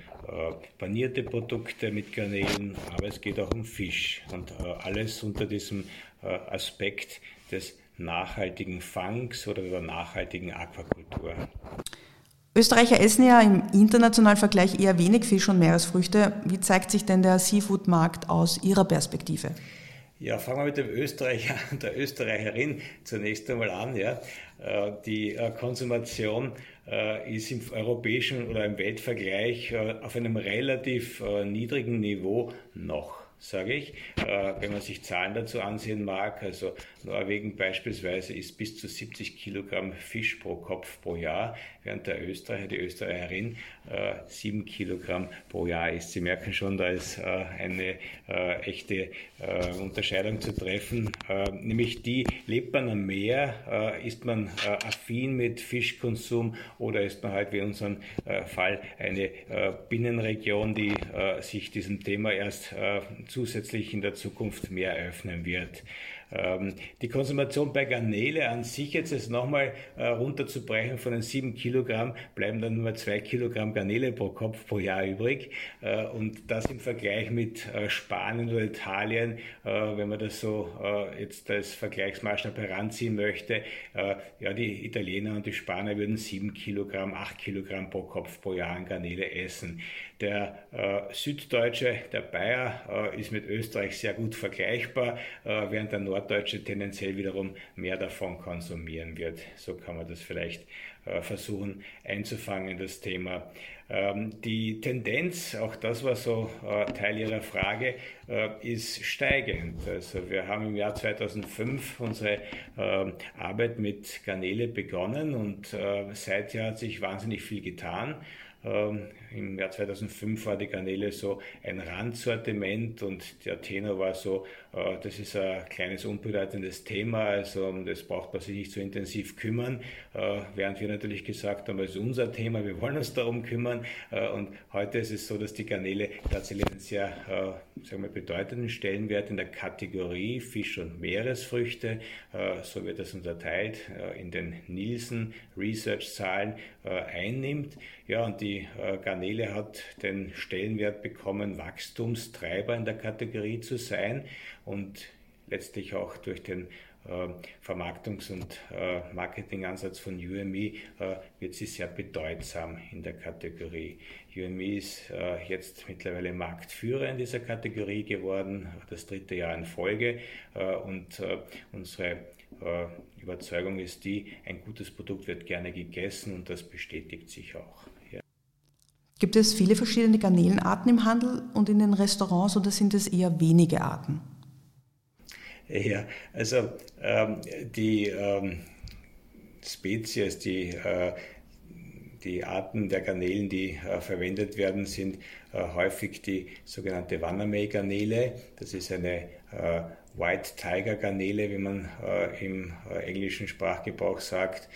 panierte Produkte mit Garnelen, aber es geht auch um Fisch. Und alles unter diesem Aspekt des nachhaltigen Fangs oder der nachhaltigen Aquakultur. Österreicher essen ja im internationalen Vergleich eher wenig Fisch und Meeresfrüchte. Wie zeigt sich denn der Seafood-Markt aus Ihrer Perspektive? Ja, fangen wir mit dem Österreicher und der Österreicherin zunächst einmal an. Ja. Äh, die äh, Konsumation äh, ist im europäischen oder im Weltvergleich auf einem relativ niedrigen Niveau noch sage ich. Wenn man sich Zahlen dazu ansehen mag, also Norwegen beispielsweise isst bis zu 70 Kilogramm Fisch pro Kopf pro Jahr, während der Österreicher, die Österreicherin, äh, 7 Kilogramm pro Jahr isst. Sie merken schon, da ist äh, eine äh, echte Unterscheidung zu treffen, nämlich die, lebt man am Meer, ist man affin mit Fischkonsum oder ist man halt wie in unserem Fall eine Binnenregion, die sich diesem Thema erst zusätzlich in der Zukunft mehr öffnen wird. Ähm, die Konsumation bei Garnele an sich jetzt ist nochmal äh, runterzubrechen von den sieben Kilogramm, bleiben dann nur zwei Kilogramm Garnele pro Kopf pro Jahr übrig. Äh, und das im Vergleich mit äh, Spanien oder Italien, wenn man das so jetzt als Vergleichsmaßstab heranziehen möchte, ja, die Italiener und die Spanier würden sieben Kilogramm, acht Kilogramm pro Kopf pro Jahr an Garnele essen. Der äh, Süddeutsche, der Bayer, äh, ist mit Österreich sehr gut vergleichbar, äh, während der Norddeutsche tendenziell wiederum mehr davon konsumieren wird. So kann man das vielleicht äh, versuchen einzufangen, das Thema. Ähm, die Tendenz, auch das war so äh, Teil Ihrer Frage, äh, ist steigend. Also wir haben im Jahr 2005 unsere ähm, Arbeit mit Garnele begonnen und seither hat sich wahnsinnig viel getan. Ähm, im Jahr 2005 war die Garnele so ein Randsortiment und der Tenor war so, äh, das ist ein kleines unbedeutendes Thema, also um das braucht man sich nicht so intensiv kümmern, äh, während wir natürlich gesagt haben, es ist unser Thema, wir wollen uns darum kümmern äh, und heute ist es so, dass die Garnele tatsächlich einen sehr sagen wir, bedeutenden Stellenwert in der Kategorie Fisch- und Meeresfrüchte, so wird das unterteilt, in den Nielsen Research-Zahlen einnimmt. Ja, und die Garnele hat den Stellenwert bekommen, Wachstumstreiber in der Kategorie zu sein und letztlich auch durch den äh, Vermarktungs- und äh, Marketingansatz von UME äh, wird sie sehr bedeutsam in der Kategorie. UME ist äh, jetzt mittlerweile Marktführer in dieser Kategorie geworden, das dritte Jahr in Folge äh, und äh, unsere Überzeugung ist die, ein gutes Produkt wird gerne gegessen und das bestätigt sich auch. Gibt es viele verschiedene Garnelenarten im Handel und in den Restaurants oder sind es eher wenige Arten? Ja, also ähm, die ähm, Spezies, die, äh, die Arten der Garnelen, die äh, verwendet werden, sind äh, häufig die sogenannte Wannermay-Garnele. Das ist eine äh, White Tiger Garnele, wie man äh, im äh, englischen Sprachgebrauch sagt,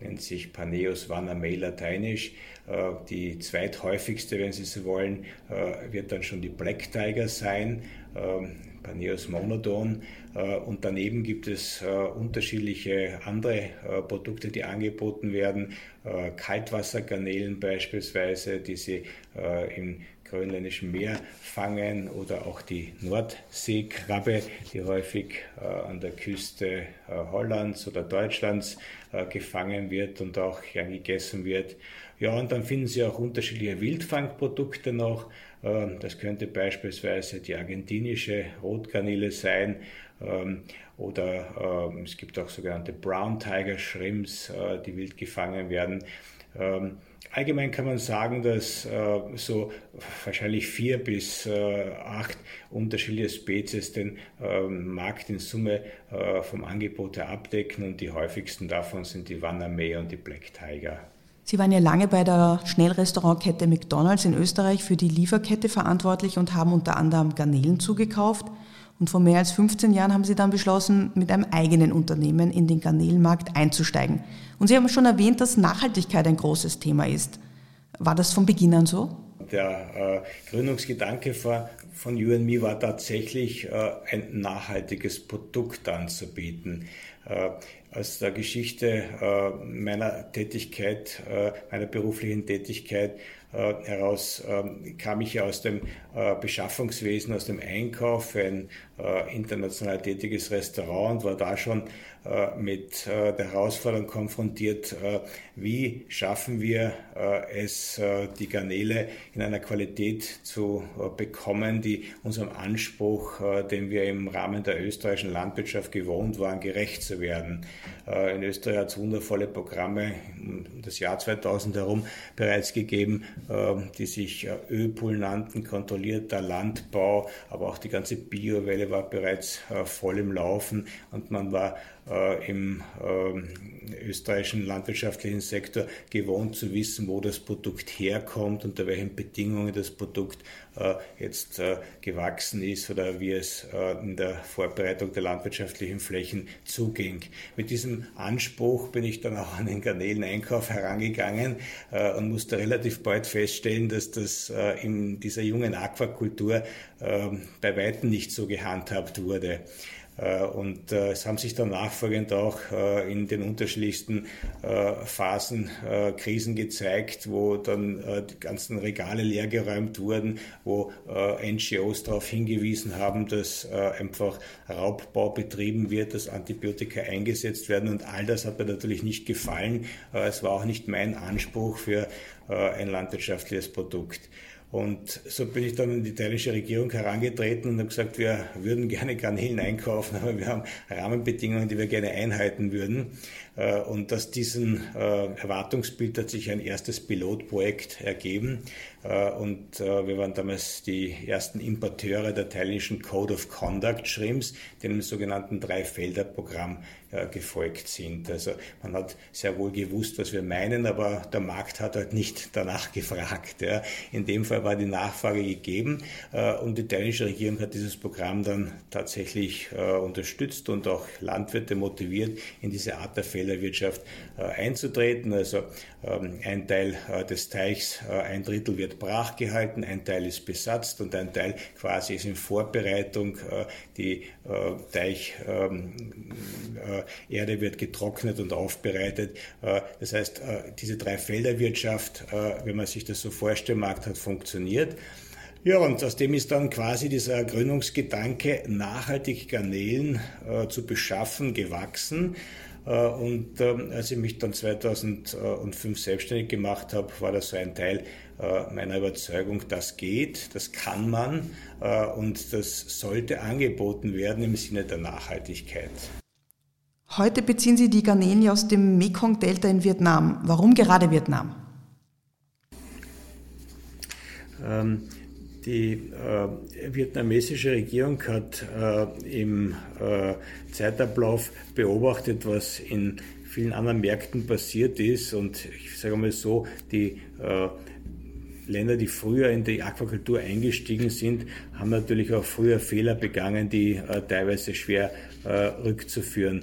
nennt sich Paneus Wannermay lateinisch. die zweithäufigste, wenn Sie so wollen, wird dann schon die Black Tiger sein. Ähm, Paneos monodon. Äh, und daneben gibt es äh, unterschiedliche andere äh, Produkte, die angeboten werden. Kaltwassergarnelen beispielsweise, die sie im grönländischen Meer fangen oder auch die Nordseekrabbe, die häufig an der Küste Hollands oder Deutschlands gefangen wird und auch gern gegessen wird. Ja, und dann finden Sie auch unterschiedliche Wildfangprodukte noch. Ähm, das könnte beispielsweise die argentinische Rotgarnele sein ähm, oder ähm, es gibt auch sogenannte Brown Tiger Shrimps, äh, die wild gefangen werden. Allgemein kann man sagen, dass äh, so wahrscheinlich vier bis äh, acht unterschiedliche Spezies den Markt in Summe vom Angebot her abdecken und die häufigsten davon sind die Wannermee und die Black Tiger. Sie waren ja lange bei der Schnellrestaurantkette McDonald's in Österreich für die Lieferkette verantwortlich und haben unter anderem Garnelen zugekauft. Und vor mehr als 15 Jahren haben Sie dann beschlossen, mit einem eigenen Unternehmen in den Garnelenmarkt einzusteigen. Und Sie haben schon erwähnt, dass Nachhaltigkeit ein großes Thema ist. War das von Beginn an so? Der äh, Gründungsgedanke von, von You Me war tatsächlich äh, ein nachhaltiges Produkt anzubieten. Äh, aus der Geschichte äh, meiner Tätigkeit, äh, meiner beruflichen Tätigkeit heraus ähm, kam ich ja aus dem Beschaffungswesen, aus dem Einkauf ein international tätiges Restaurant und war da schon mit der Herausforderung konfrontiert, wie schaffen wir es, die Garnele in einer Qualität zu bekommen, die unserem Anspruch, den wir im Rahmen der österreichischen Landwirtschaft gewohnt waren, gerecht zu werden. Äh, in Österreich hat es wundervolle Programme um das Jahr 2000 herum bereits gegeben, ähm, die sich äh, Öpool nannten, kontrollierter Landbau, aber auch die ganze Biowelle war bereits äh, voll im Laufen und man war im ähm, österreichischen landwirtschaftlichen Sektor gewohnt zu wissen, wo das Produkt herkommt, unter welchen Bedingungen das Produkt jetzt gewachsen ist oder wie es in der Vorbereitung der landwirtschaftlichen Flächen zuging. Mit diesem Anspruch bin ich dann auch an den Garneleneinkauf herangegangen äh, und musste relativ bald feststellen, dass das äh, in dieser jungen Aquakultur äh, bei weitem nicht so gehandhabt wurde. Äh, und äh, es haben sich dann nachfolgend auch äh, in den unterschiedlichsten Phasen Krisen gezeigt, wo dann die ganzen Regale leergeräumt wurden, wo NGOs darauf hingewiesen haben, dass einfach Raubbau betrieben wird, dass Antibiotika eingesetzt werden und all das hat mir natürlich nicht gefallen. Es war auch nicht mein Anspruch für ein landwirtschaftliches Produkt. Und so bin ich dann in die italienische Regierung herangetreten und habe gesagt, wir würden gerne Garnelen einkaufen, aber wir haben Rahmenbedingungen, die wir gerne einhalten würden. Äh, und aus diesem äh, Erwartungsbild hat sich ein erstes Pilotprojekt ergeben. Äh, und wir waren damals die ersten Importeure der italienischen Code of Conduct Shrimps, dem sogenannten Drei-Felder-Programm. Gefolgt sind. Also man hat sehr wohl gewusst, was wir meinen, aber der Markt hat halt nicht danach gefragt. Ja. In dem Fall war die Nachfrage gegeben und die italienische Regierung hat dieses Programm dann tatsächlich unterstützt und auch Landwirte motiviert, in diese Art der Fehlerwirtschaft einzutreten. Also ähm, ein Teil des Teichs, ein Drittel wird brach gehalten, ein Teil ist besetzt und ein Teil quasi ist in Vorbereitung. Die Teicherde ähm, wird getrocknet und aufbereitet. Das heißt, diese Dreifelderwirtschaft, wenn man sich das so vorstellen mag, hat funktioniert. Ja, und aus dem ist dann quasi dieser Gründungsgedanke, nachhaltig Garnelen äh, zu beschaffen, gewachsen. Äh, und äh, als ich mich dann 2005 selbstständig gemacht habe, war das so ein Teil äh, meiner Überzeugung, das geht, das kann man äh, und das sollte angeboten werden im Sinne der Nachhaltigkeit. Heute beziehen Sie die Garnelen aus dem Mekong-Delta in Vietnam. Warum gerade Vietnam? Ähm, die äh, vietnamesische Regierung hat äh, im äh, Zeitablauf beobachtet, was in vielen anderen Märkten passiert ist. Und ich sage mal so, die äh, Länder, die früher in die Aquakultur eingestiegen sind, haben natürlich auch früher Fehler begangen, die äh, teilweise schwer äh, rückzuführen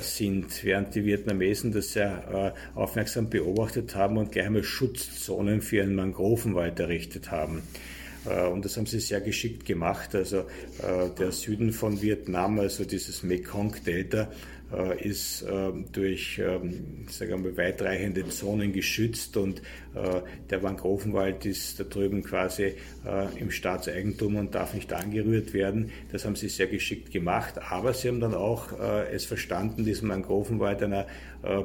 sind, während die Vietnamesen das sehr aufmerksam beobachtet haben und gleich einmal Schutzzonen für einen Mangrovenwald errichtet haben. Äh, und das haben sie sehr geschickt gemacht. Also äh, der Süden von Vietnam, also dieses Mekong-Delta, äh, ist ähm, durch ähm, sagen wir, weitreichende Zonen geschützt und der Mangrovenwald ist da drüben quasi im Staatseigentum und darf nicht angerührt werden. Das haben sie sehr geschickt gemacht, aber sie haben dann auch es verstanden, diesen Mangrovenwald einer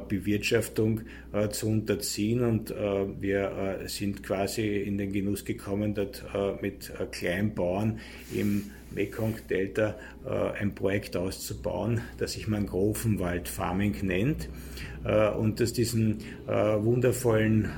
Bewirtschaftung zu unterziehen und wir sind quasi in den Genuss gekommen, dort mit Kleinbauern im Mekong-Delta äh, ein Projekt auszubauen, das sich Mangrovenwald-Farming nennt äh, und das diesen äh, wundervollen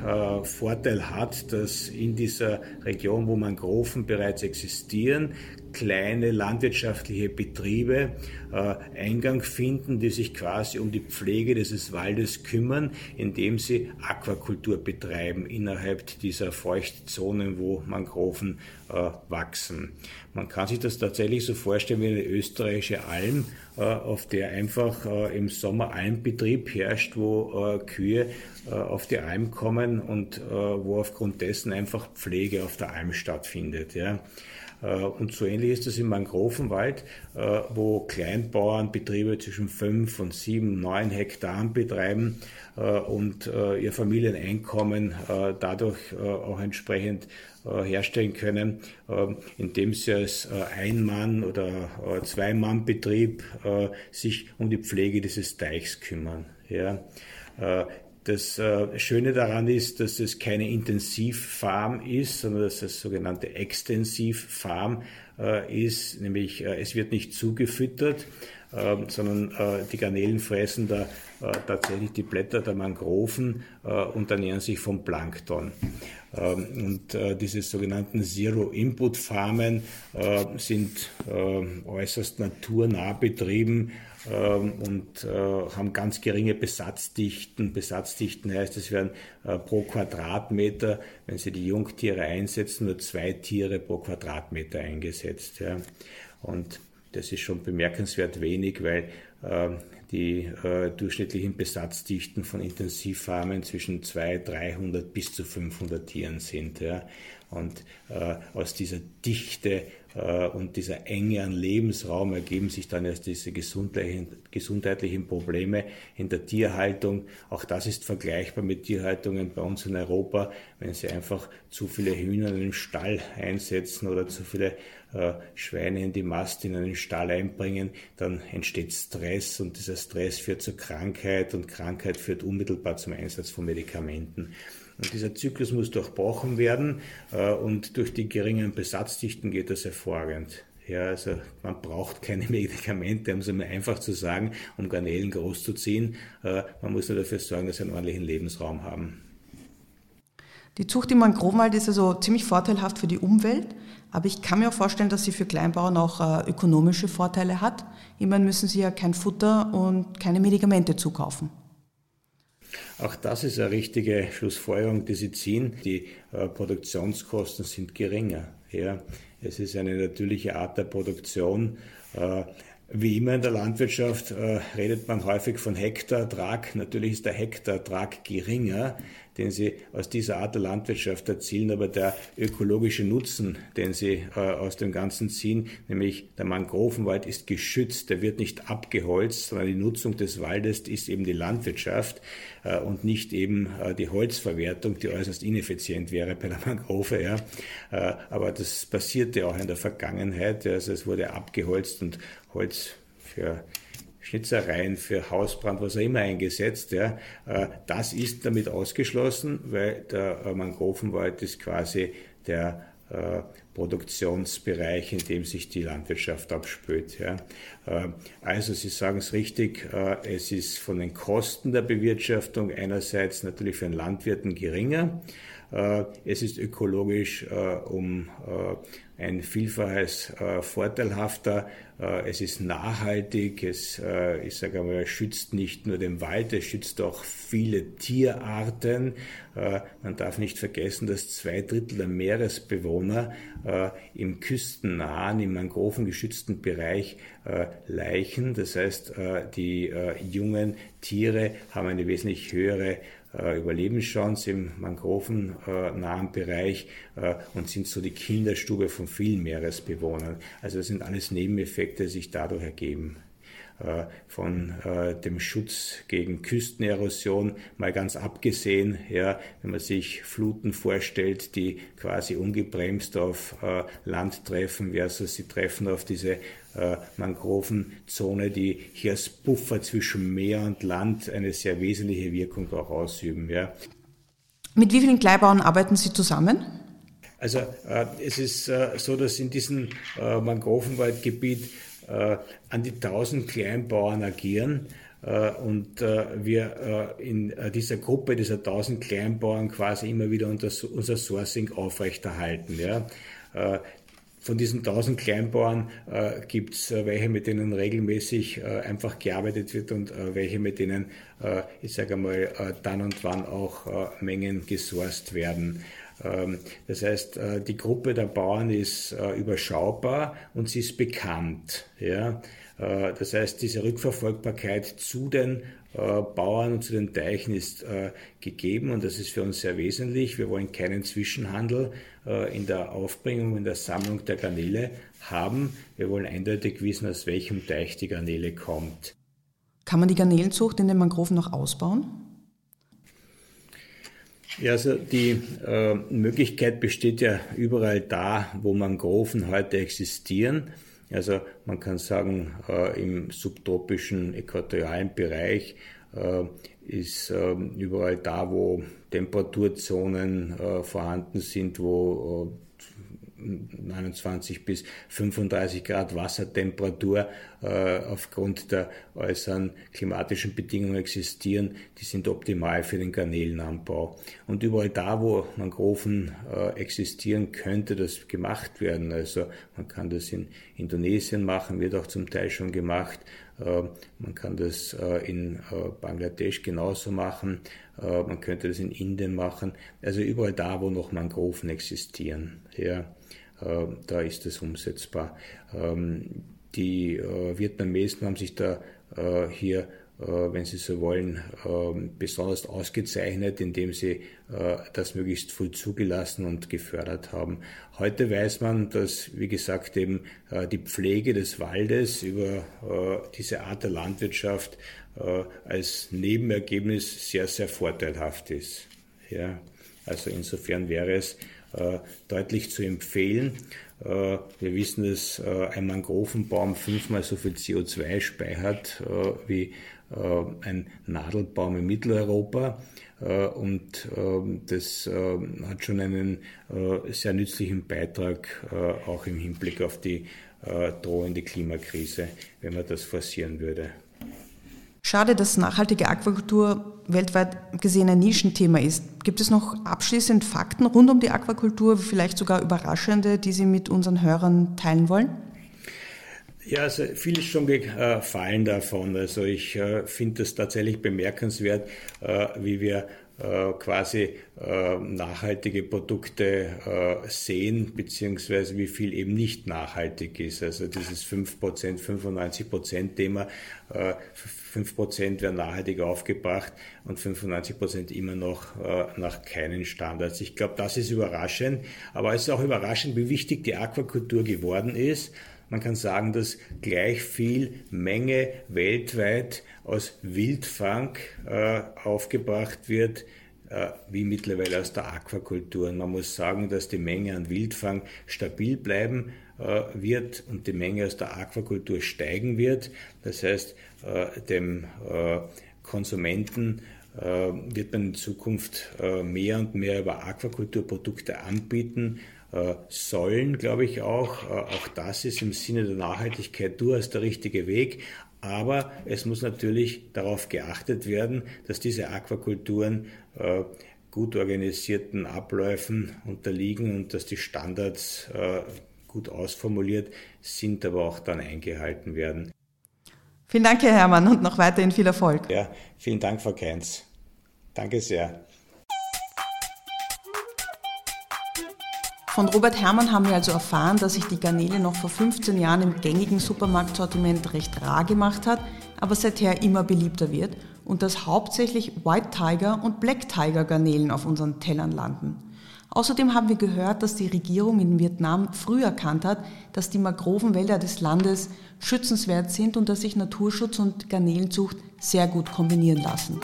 Vorteil hat, dass in dieser Region, wo Mangroven bereits existieren, kleine landwirtschaftliche Betriebe äh, Eingang finden, die sich quasi um die Pflege dieses Waldes kümmern, indem sie Aquakultur betreiben innerhalb dieser Feuchtzonen, wo Mangroven äh, wachsen. Man kann sich das tatsächlich so vorstellen wie eine österreichische Alm, äh, auf der einfach äh, im Sommer Almbetrieb herrscht, wo äh, Kühe äh, auf die Alm kommen und wo aufgrund dessen einfach Pflege auf der Alm stattfindet. Ja. Äh, und so ähnlich ist es im Mangrovenwald, äh, wo Kleinbauern Betriebe zwischen fünf und sieben, neun Hektaren betreiben äh, und ihr Familieneinkommen dadurch auch entsprechend herstellen können, indem sie als Ein-Mann- oder Zwei-Mann-Betrieb sich um die Pflege dieses Teichs kümmern. Ja. Das äh, Schöne daran ist, dass es keine Intensivfarm ist, sondern dass es sogenannte Extensivfarm äh, ist, nämlich äh, es wird nicht zugefüttert, ähm, sondern die Garnelen fressen da tatsächlich die Blätter der Mangroven und ernähren sich vom Plankton. Ähm, und diese sogenannten Zero-Input-Farmen sind äußerst naturnah betrieben, ähm, und äh, haben ganz geringe Besatzdichten. Besatzdichten heißt, es werden äh, pro Quadratmeter, wenn Sie die Jungtiere einsetzen, nur zwei Tiere pro Quadratmeter eingesetzt. Ja. Und das ist schon bemerkenswert wenig, weil ähm, die äh, durchschnittlichen Besatzdichten von Intensivfarmen zwischen 200, 300 bis zu 500 Tieren sind. Ja. Und äh, aus dieser Dichte und dieser Enge an Lebensraum ergeben sich dann erst diese gesundheitlichen, gesundheitlichen Probleme in der Tierhaltung. Auch das ist vergleichbar mit Tierhaltungen bei uns in Europa. Wenn Sie einfach zu viele Hühner in einen Stall einsetzen oder zu viele äh, Schweine in die Mast in einen Stall einbringen, dann entsteht Stress und dieser Stress führt zur Krankheit und Krankheit führt unmittelbar zum Einsatz von Medikamenten. Dieser Zyklus muss durchbrochen werden äh, und durch die geringen Besatzdichten geht das hervorragend. Ja, also man braucht keine Medikamente, um es einmal einfach zu sagen, um Garnelen großzuziehen. Äh, man muss nur dafür sorgen, dass sie einen ordentlichen Lebensraum haben. Die Zucht im Mangrovenwald ist also ziemlich vorteilhaft für die Umwelt, aber ich kann mir auch vorstellen, dass sie für Kleinbauern auch äh, ökonomische Vorteile hat. Immerhin müssen sie ja kein Futter und keine Medikamente zukaufen. Auch das ist eine richtige Schlussfolgerung, die Sie ziehen. Die äh, Produktionskosten sind geringer. Ja. Es ist eine natürliche Art der Produktion. Äh, wie immer in der Landwirtschaft äh, redet man häufig von Hektartrag. Natürlich ist der Hektartrag geringer, den sie aus dieser Art der Landwirtschaft erzielen, aber der ökologische Nutzen, den sie äh, aus dem Ganzen ziehen, nämlich der Mangrovenwald ist geschützt, der wird nicht abgeholzt, sondern die Nutzung des Waldes ist eben die Landwirtschaft äh, und nicht eben äh, die Holzverwertung, die äußerst ineffizient wäre bei der Mangrove. Ja. Äh, aber das passierte auch in der Vergangenheit, also es wurde abgeholzt und Holz für Schnitzereien für Hausbrand, was auch immer eingesetzt. Ja. Äh, das ist damit ausgeschlossen, weil der äh, Mangrovenwald ist quasi der äh, Produktionsbereich, in dem sich die Landwirtschaft abspült. Ja. Also Sie sagen es richtig, es ist von den Kosten der Bewirtschaftung einerseits natürlich für den Landwirten geringer. Es ist ökologisch um ein Vielfaches vorteilhafter, äh, es ist nachhaltig, es, äh, ich sage mal, schützt nicht nur den Wald, es schützt auch viele Tierarten. Äh, man darf nicht vergessen, dass zwei Drittel der Meeresbewohner im küstennahen, im mangrovengeschützten Bereich leichen. Das heißt, die jungen Tiere haben eine wesentlich höhere äh, Überlebenschance im mangrovennahen Bereich äh, und sind so die Kinderstube von vielen Meeresbewohnern. Also das sind alles Nebeneffekte, die sich dadurch ergeben äh, von dem Schutz gegen Küstenerosion mal ganz abgesehen, ja, wenn man sich Fluten vorstellt, die quasi ungebremst auf Land treffen versus sie treffen auf diese äh, Mangrovenzone, die hier als Puffer zwischen Meer und Land eine sehr wesentliche Wirkung auch ausüben. Ja. Mit wie vielen Kleinbauern arbeiten Sie zusammen? Also äh, es ist äh, so, dass in diesem äh, Mangrovenwaldgebiet äh, an die 1000 Kleinbauern agieren äh, und wir in dieser Gruppe dieser 1000 Kleinbauern quasi immer wieder unser Sourcing aufrechterhalten. Ja. Von diesen 1000 Kleinbauern äh, gibt es äh, welche, mit denen regelmäßig äh, einfach gearbeitet wird und äh, welche, mit denen, äh, ich sage äh, dann und wann auch Mengen gesourced werden. Ähm, das heißt, die Gruppe der Bauern ist überschaubar und sie ist bekannt. Ja? Das heißt, diese Rückverfolgbarkeit zu den äh, Bauern und zu den Teichen ist äh, gegeben und das ist für uns sehr wesentlich. Wir wollen keinen Zwischenhandel äh, in der Aufbringung, in der Sammlung der Garnele haben. Wir wollen eindeutig wissen, aus welchem Teich die Garnele kommt. Kann man die Garnelenzucht in den Mangroven noch ausbauen? Ja, also die äh, Möglichkeit besteht ja überall da, wo Mangroven heute existieren. Also man kann sagen, äh, im subtropischen äquatorialen Bereich äh, ist äh, überall da, wo Temperaturzonen äh, vorhanden sind, wo äh, 29 bis 35 Grad Wassertemperatur äh, aufgrund der äußeren klimatischen Bedingungen existieren, die sind optimal für den Garnelenanbau. Und überall da, wo Mangroven äh, existieren, könnte das gemacht werden. Also man kann das in Indonesien machen, wird auch zum Teil schon gemacht. Äh, man kann das äh, in äh, Bangladesch genauso machen. Man könnte das in Indien machen. Also überall da, wo noch Mangroven existieren. Ja. Da ist es umsetzbar. Ähm, die Vietnamesen haben sich da hier wenn Sie so wollen, ähm, besonders ausgezeichnet, indem sie das möglichst früh zugelassen und gefördert haben. Heute weiß man, dass, wie gesagt, eben die Pflege des Waldes über diese Art der Landwirtschaft als Nebenergebnis sehr, sehr vorteilhaft ist. Ja, also insofern wäre es äh, deutlich zu empfehlen. Äh, wir wissen, dass äh, ein Mangrovenbaum fünfmal so viel CO2 speichert wie ein Nadelbaum in Mitteleuropa. Und ähm, das hat schon einen sehr nützlichen Beitrag auch im Hinblick auf die drohende Klimakrise, wenn man das forcieren würde. Schade, dass nachhaltige Aquakultur weltweit gesehen ein Nischenthema ist. Gibt es noch abschließend Fakten rund um die Aquakultur, vielleicht sogar überraschende, die Sie mit unseren Hörern teilen wollen? Ja, also viel ist schon gefallen davon. Also ich äh, finde es tatsächlich bemerkenswert, äh, wie wir äh, quasi äh, nachhaltige Produkte äh, sehen, beziehungsweise wie viel eben nicht nachhaltig ist. Also dieses 5%, 95% Thema, 5% werden nachhaltig aufgebracht und 95% immer noch nach keinen Standards. Ich glaube, das ist überraschend, aber es ist auch überraschend, wie wichtig die Aquakultur geworden ist. Man kann sagen, dass gleich viel Menge weltweit aus Wildfang äh, aufgebracht wird, äh, wie mittlerweile aus der Aquakultur. Und man muss sagen, dass die Menge an Wildfang stabil bleiben äh, wird und die Menge aus der Aquakultur steigen wird. Das heißt, äh, dem äh, Konsumenten äh, wird man in Zukunft mehr und mehr über Aquakulturprodukte anbieten sollen, glaube ich auch. Äh, auch das ist im Sinne der Nachhaltigkeit durchaus der richtige Weg. Aber es muss natürlich darauf geachtet werden, dass diese Aquakulturen äh, gut organisierten Abläufen unterliegen und dass die Standards gut ausformuliert sind, aber auch dann eingehalten werden. Vielen Dank, Herr Herrmann, und noch weiterhin viel Erfolg. Ja, vielen Dank, Frau Keinz. Danke sehr. Von Robert Herrmann haben wir also erfahren, dass sich die Garnele noch vor 15 Jahren im gängigen Supermarktsortiment recht rar gemacht hat, aber seither immer beliebter wird und dass hauptsächlich White Tiger und Black Tiger Garnelen auf unseren Tellern landen. Außerdem haben wir gehört, dass die Regierung in Vietnam früh erkannt hat, dass die Mangrovenwälder des Landes schützenswert sind und dass sich Naturschutz und Garnelenzucht sehr gut kombinieren lassen.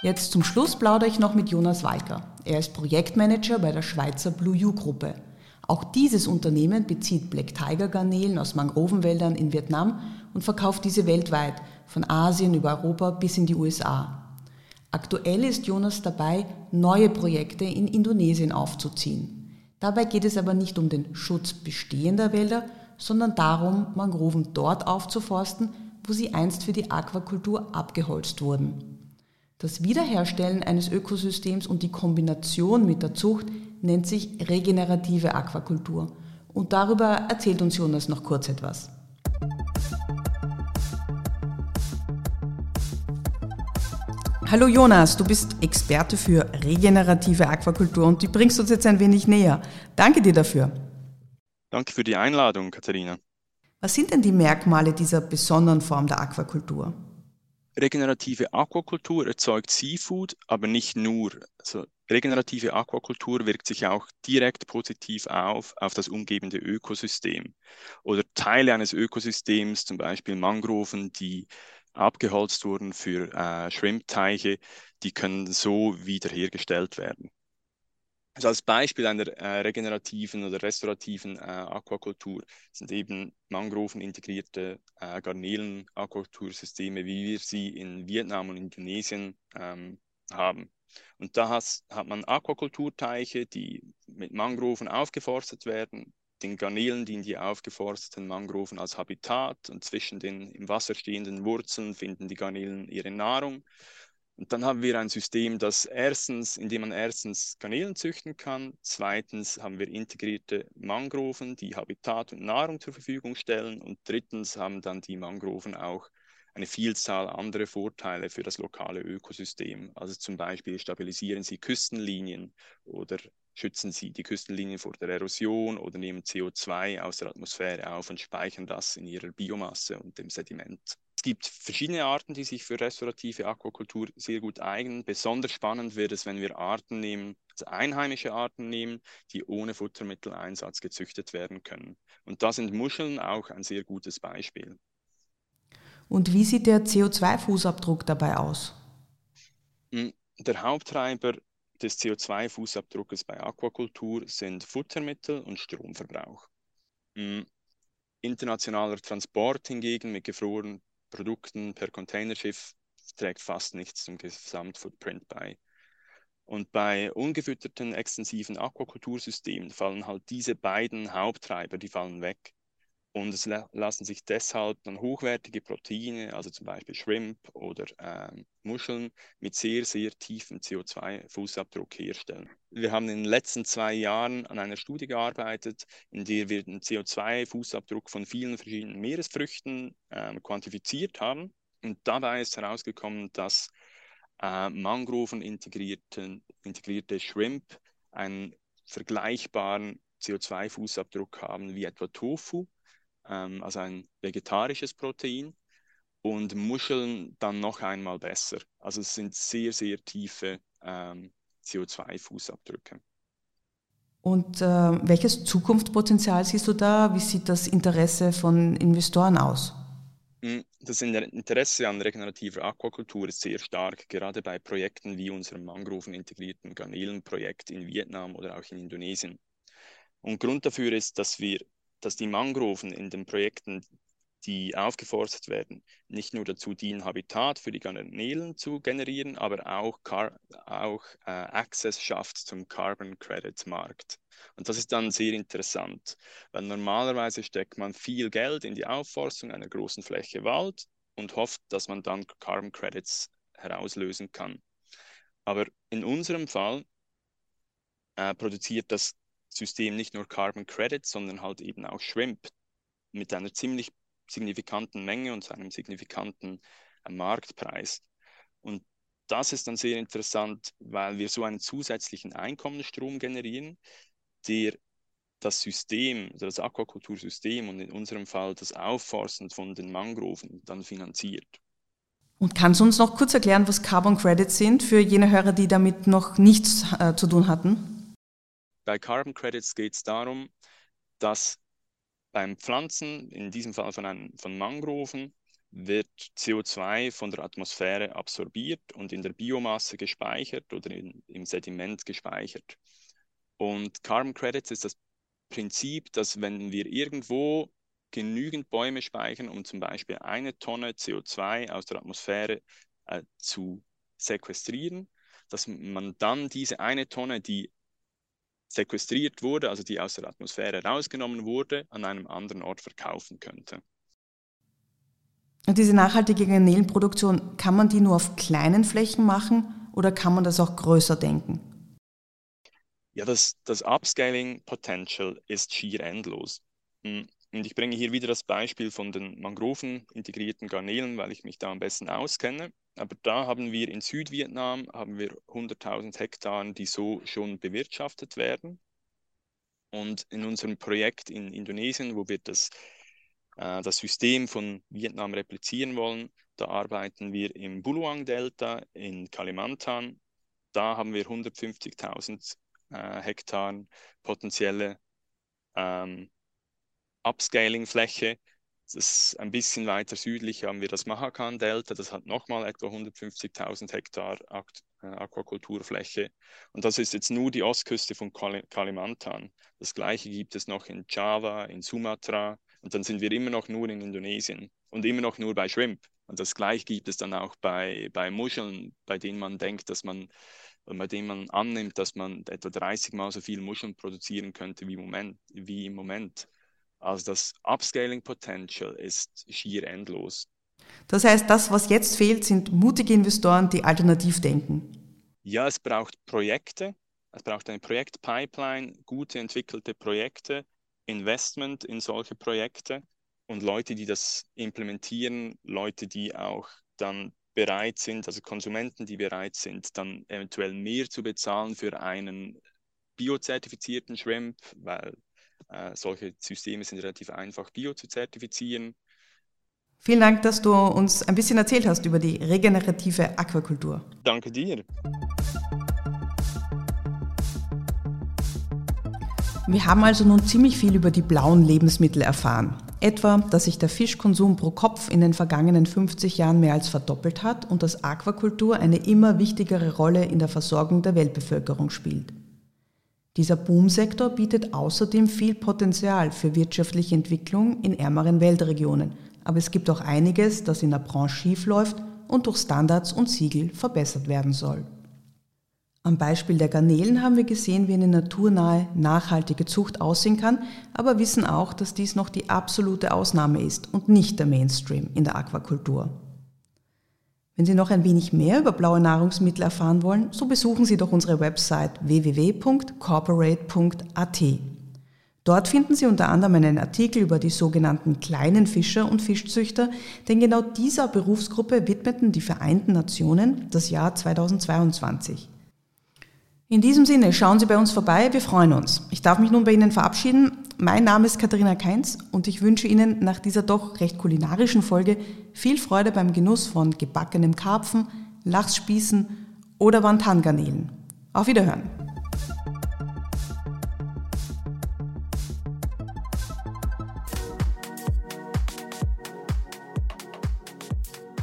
Jetzt zum Schluss plaudere ich noch mit Jonas Walker. Er ist Projektmanager bei der Schweizer Blue U Gruppe. Auch dieses Unternehmen bezieht Black Tiger Garnelen aus Mangrovenwäldern in Vietnam und verkauft diese weltweit, von Asien über Europa bis in die USA. Aktuell ist Jonas dabei, neue Projekte in Indonesien aufzuziehen. Dabei geht es aber nicht um den Schutz bestehender Wälder, sondern darum, Mangroven dort aufzuforsten, wo sie einst für die Aquakultur abgeholzt wurden. Das Wiederherstellen eines Ökosystems und die Kombination mit der Zucht nennt sich regenerative Aquakultur. Und darüber erzählt uns Jonas noch kurz etwas. Hallo Jonas, du bist Experte für regenerative Aquakultur und die bringst uns jetzt ein wenig näher. Danke dir dafür. Danke für die Einladung, Katharina. Was sind denn die Merkmale dieser besonderen Form der Aquakultur? Regenerative Aquakultur erzeugt Seafood, aber nicht nur. Also regenerative Aquakultur wirkt sich auch direkt positiv auf, auf das umgebende Ökosystem. Oder Teile eines Ökosystems, zum Beispiel Mangroven, die abgeholzt wurden für äh, Shrimp-Teiche, die können so wiederhergestellt werden. Also als Beispiel einer äh, regenerativen oder restaurativen äh, Aquakultur sind eben Mangroven integrierte äh, Garnelen-Aquakultursysteme, wie wir sie in Vietnam und Indonesien ähm, haben. Und da has, hat man Aquakulturteiche, die mit Mangroven aufgeforstet werden, den Garnelen dienen die aufgeforsteten Mangroven als Habitat und zwischen den im Wasser stehenden Wurzeln finden die Garnelen ihre Nahrung. Und dann haben wir ein System, das erstens, in dem man erstens Garnelen züchten kann, zweitens haben wir integrierte Mangroven, die Habitat und Nahrung zur Verfügung stellen und drittens haben dann die Mangroven auch eine Vielzahl anderer Vorteile für das lokale Ökosystem. Also zum Beispiel stabilisieren sie Küstenlinien oder schützen sie die Küstenlinien vor der Erosion oder nehmen CO2 aus der Atmosphäre auf und speichern das in ihrer Biomasse und dem Sediment gibt verschiedene Arten, die sich für restaurative Aquakultur sehr gut eignen. Besonders spannend wird es, wenn wir Arten nehmen, also einheimische Arten nehmen, die ohne Futtermitteleinsatz gezüchtet werden können. Und da sind Muscheln auch ein sehr gutes Beispiel. Und wie sieht der CO2-Fußabdruck dabei aus? Hm, der Haupttreiber des CO2-Fußabdruckes bei Aquakultur sind Futtermittel und Stromverbrauch. Hm, internationaler Transport hingegen mit gefrorenen Produkten per Containerschiff trägt fast nichts zum Gesamtfootprint bei. Und bei ungefütterten extensiven Aquakultursystemen fallen halt diese beiden Haupttreiber, die fallen weg. Und es lassen sich deshalb dann hochwertige Proteine, also zum Beispiel Shrimp oder äh, Muscheln, mit sehr, sehr tiefem CO2-Fußabdruck herstellen. Wir haben in den letzten zwei Jahren an einer Studie gearbeitet, in der wir den CO2-Fußabdruck von vielen verschiedenen Meeresfrüchten äh, quantifiziert haben. Und dabei ist herausgekommen, dass äh, Mangroven integrierte Shrimp einen vergleichbaren CO2-Fußabdruck haben wie etwa Tofu ähm, also ein vegetarisches Protein. Und Muscheln dann noch einmal besser. Also es sind sehr, sehr tiefe ähm, CO2-Fußabdrücke. Und äh, welches Zukunftspotenzial siehst du da? Wie sieht das Interesse von Investoren aus? Hm, das Interesse an regenerativer Aquakultur ist sehr stark, gerade bei Projekten wie unserem Mangroven-integrierten Garnelenprojekt in Vietnam oder auch in Indonesien. Und Grund dafür ist, dass wir dass die Mangroven in den Projekten, die aufgeforstet werden, nicht nur dazu dienen, Habitat für die Garnelen zu generieren, aber auch, auch äh, Access schafft zum Carbon Credit Markt. Und das ist dann sehr interessant, weil normalerweise steckt man viel Geld in die Aufforstung einer großen Fläche Wald und hofft, dass man dann Carbon Credits herauslösen kann. Aber in unserem Fall äh, produziert das System nicht nur Carbon Credits, sondern halt eben auch Shrimp mit einer ziemlich signifikanten Menge und einem signifikanten äh, Marktpreis. Und das ist dann sehr interessant, weil wir so einen zusätzlichen Einkommensstrom generieren, der das System, also das Aquakultursystem und in unserem Fall das Aufforsten von den Mangroven dann finanziert. Und kannst du uns noch kurz erklären, was Carbon Credits sind für jene Hörer, die damit noch nichts äh, zu tun hatten? Bei Carbon Credits geht es darum, dass beim Pflanzen, in diesem Fall von, einem, von Mangroven, wird CO2 von der Atmosphäre absorbiert und in der Biomasse gespeichert oder in, im Sediment gespeichert. Und Carbon Credits ist das Prinzip, dass wenn wir irgendwo genügend Bäume speichern, um zum Beispiel eine Tonne CO2 aus der Atmosphäre äh, zu sequestrieren, dass man dann diese eine Tonne, die sequestriert wurde, also die aus der Atmosphäre rausgenommen wurde, an einem anderen Ort verkaufen könnte. Und diese nachhaltige Garnelenproduktion, kann man die nur auf kleinen Flächen machen oder kann man das auch größer denken? Ja, das, das Upscaling Potential ist schier endlos. Und ich bringe hier wieder das Beispiel von den Mangroven integrierten Garnelen, weil ich mich da am besten auskenne. Aber da haben wir in Südvietnam haben wir 100.000 Hektar, die so schon bewirtschaftet werden. Und in unserem Projekt in Indonesien, wo wir das, äh, das System von Vietnam replizieren wollen, da arbeiten wir im Buluang-Delta in Kalimantan. Da haben wir 150.000 äh, Hektar potenzielle ähm, Upscaling-Fläche ein bisschen weiter südlich haben wir das Mahakan-Delta, das hat nochmal etwa 150.000 Hektar äh, Aquakulturfläche. Und das ist jetzt nur die Ostküste von Kalimantan. Das gleiche gibt es noch in Java, in Sumatra. Und dann sind wir immer noch nur in Indonesien und immer noch nur bei Shrimp. Und das gleiche gibt es dann auch bei, bei Muscheln, bei denen man denkt, dass man, bei denen man annimmt, dass man etwa 30 Mal so viel Muscheln produzieren könnte wie, Moment, wie im Moment. Also das Upscaling Potential ist schier endlos. Das heißt, das, was jetzt fehlt, sind mutige Investoren, die alternativ denken. Ja, es braucht Projekte, es braucht eine Projektpipeline, gute entwickelte Projekte, Investment in solche Projekte und Leute, die das implementieren, Leute, die auch dann bereit sind, also Konsumenten, die bereit sind, dann eventuell mehr zu bezahlen für einen biozertifizierten Shrimp, weil äh, solche Systeme sind relativ einfach bio zu zertifizieren. Vielen Dank, dass du uns ein bisschen erzählt hast über die regenerative Aquakultur. Danke dir. Wir haben also nun ziemlich viel über die blauen Lebensmittel erfahren. Etwa, dass sich der Fischkonsum pro Kopf in den vergangenen 50 Jahren mehr als verdoppelt hat und dass Aquakultur eine immer wichtigere Rolle in der Versorgung der Weltbevölkerung spielt. Dieser Boomsektor bietet außerdem viel Potenzial für wirtschaftliche Entwicklung in ärmeren Weltregionen, aber es gibt auch einiges, das in der Branche schief läuft und durch Standards und Siegel verbessert werden soll. Am Beispiel der Garnelen haben wir gesehen, wie eine naturnahe, nachhaltige Zucht aussehen kann, aber wissen auch, dass dies noch die absolute Ausnahme ist und nicht der Mainstream in der Aquakultur. Wenn Sie noch ein wenig mehr über blaue Nahrungsmittel erfahren wollen, so besuchen Sie doch unsere Website www.corporate.at. Dort finden Sie unter anderem einen Artikel über die sogenannten kleinen Fischer und Fischzüchter, denn genau dieser Berufsgruppe widmeten die Vereinten Nationen das Jahr 2022. In diesem Sinne, schauen Sie bei uns vorbei, wir freuen uns. Ich darf mich nun bei Ihnen verabschieden. Mein Name ist Katharina Keinz und ich wünsche Ihnen nach dieser doch recht kulinarischen Folge viel Freude beim Genuss von gebackenem Karpfen, Lachsspießen oder Wantangarnelen. Auf Wiederhören!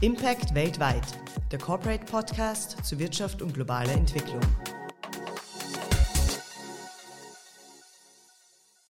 Impact weltweit, der Corporate Podcast zu Wirtschaft und globaler Entwicklung.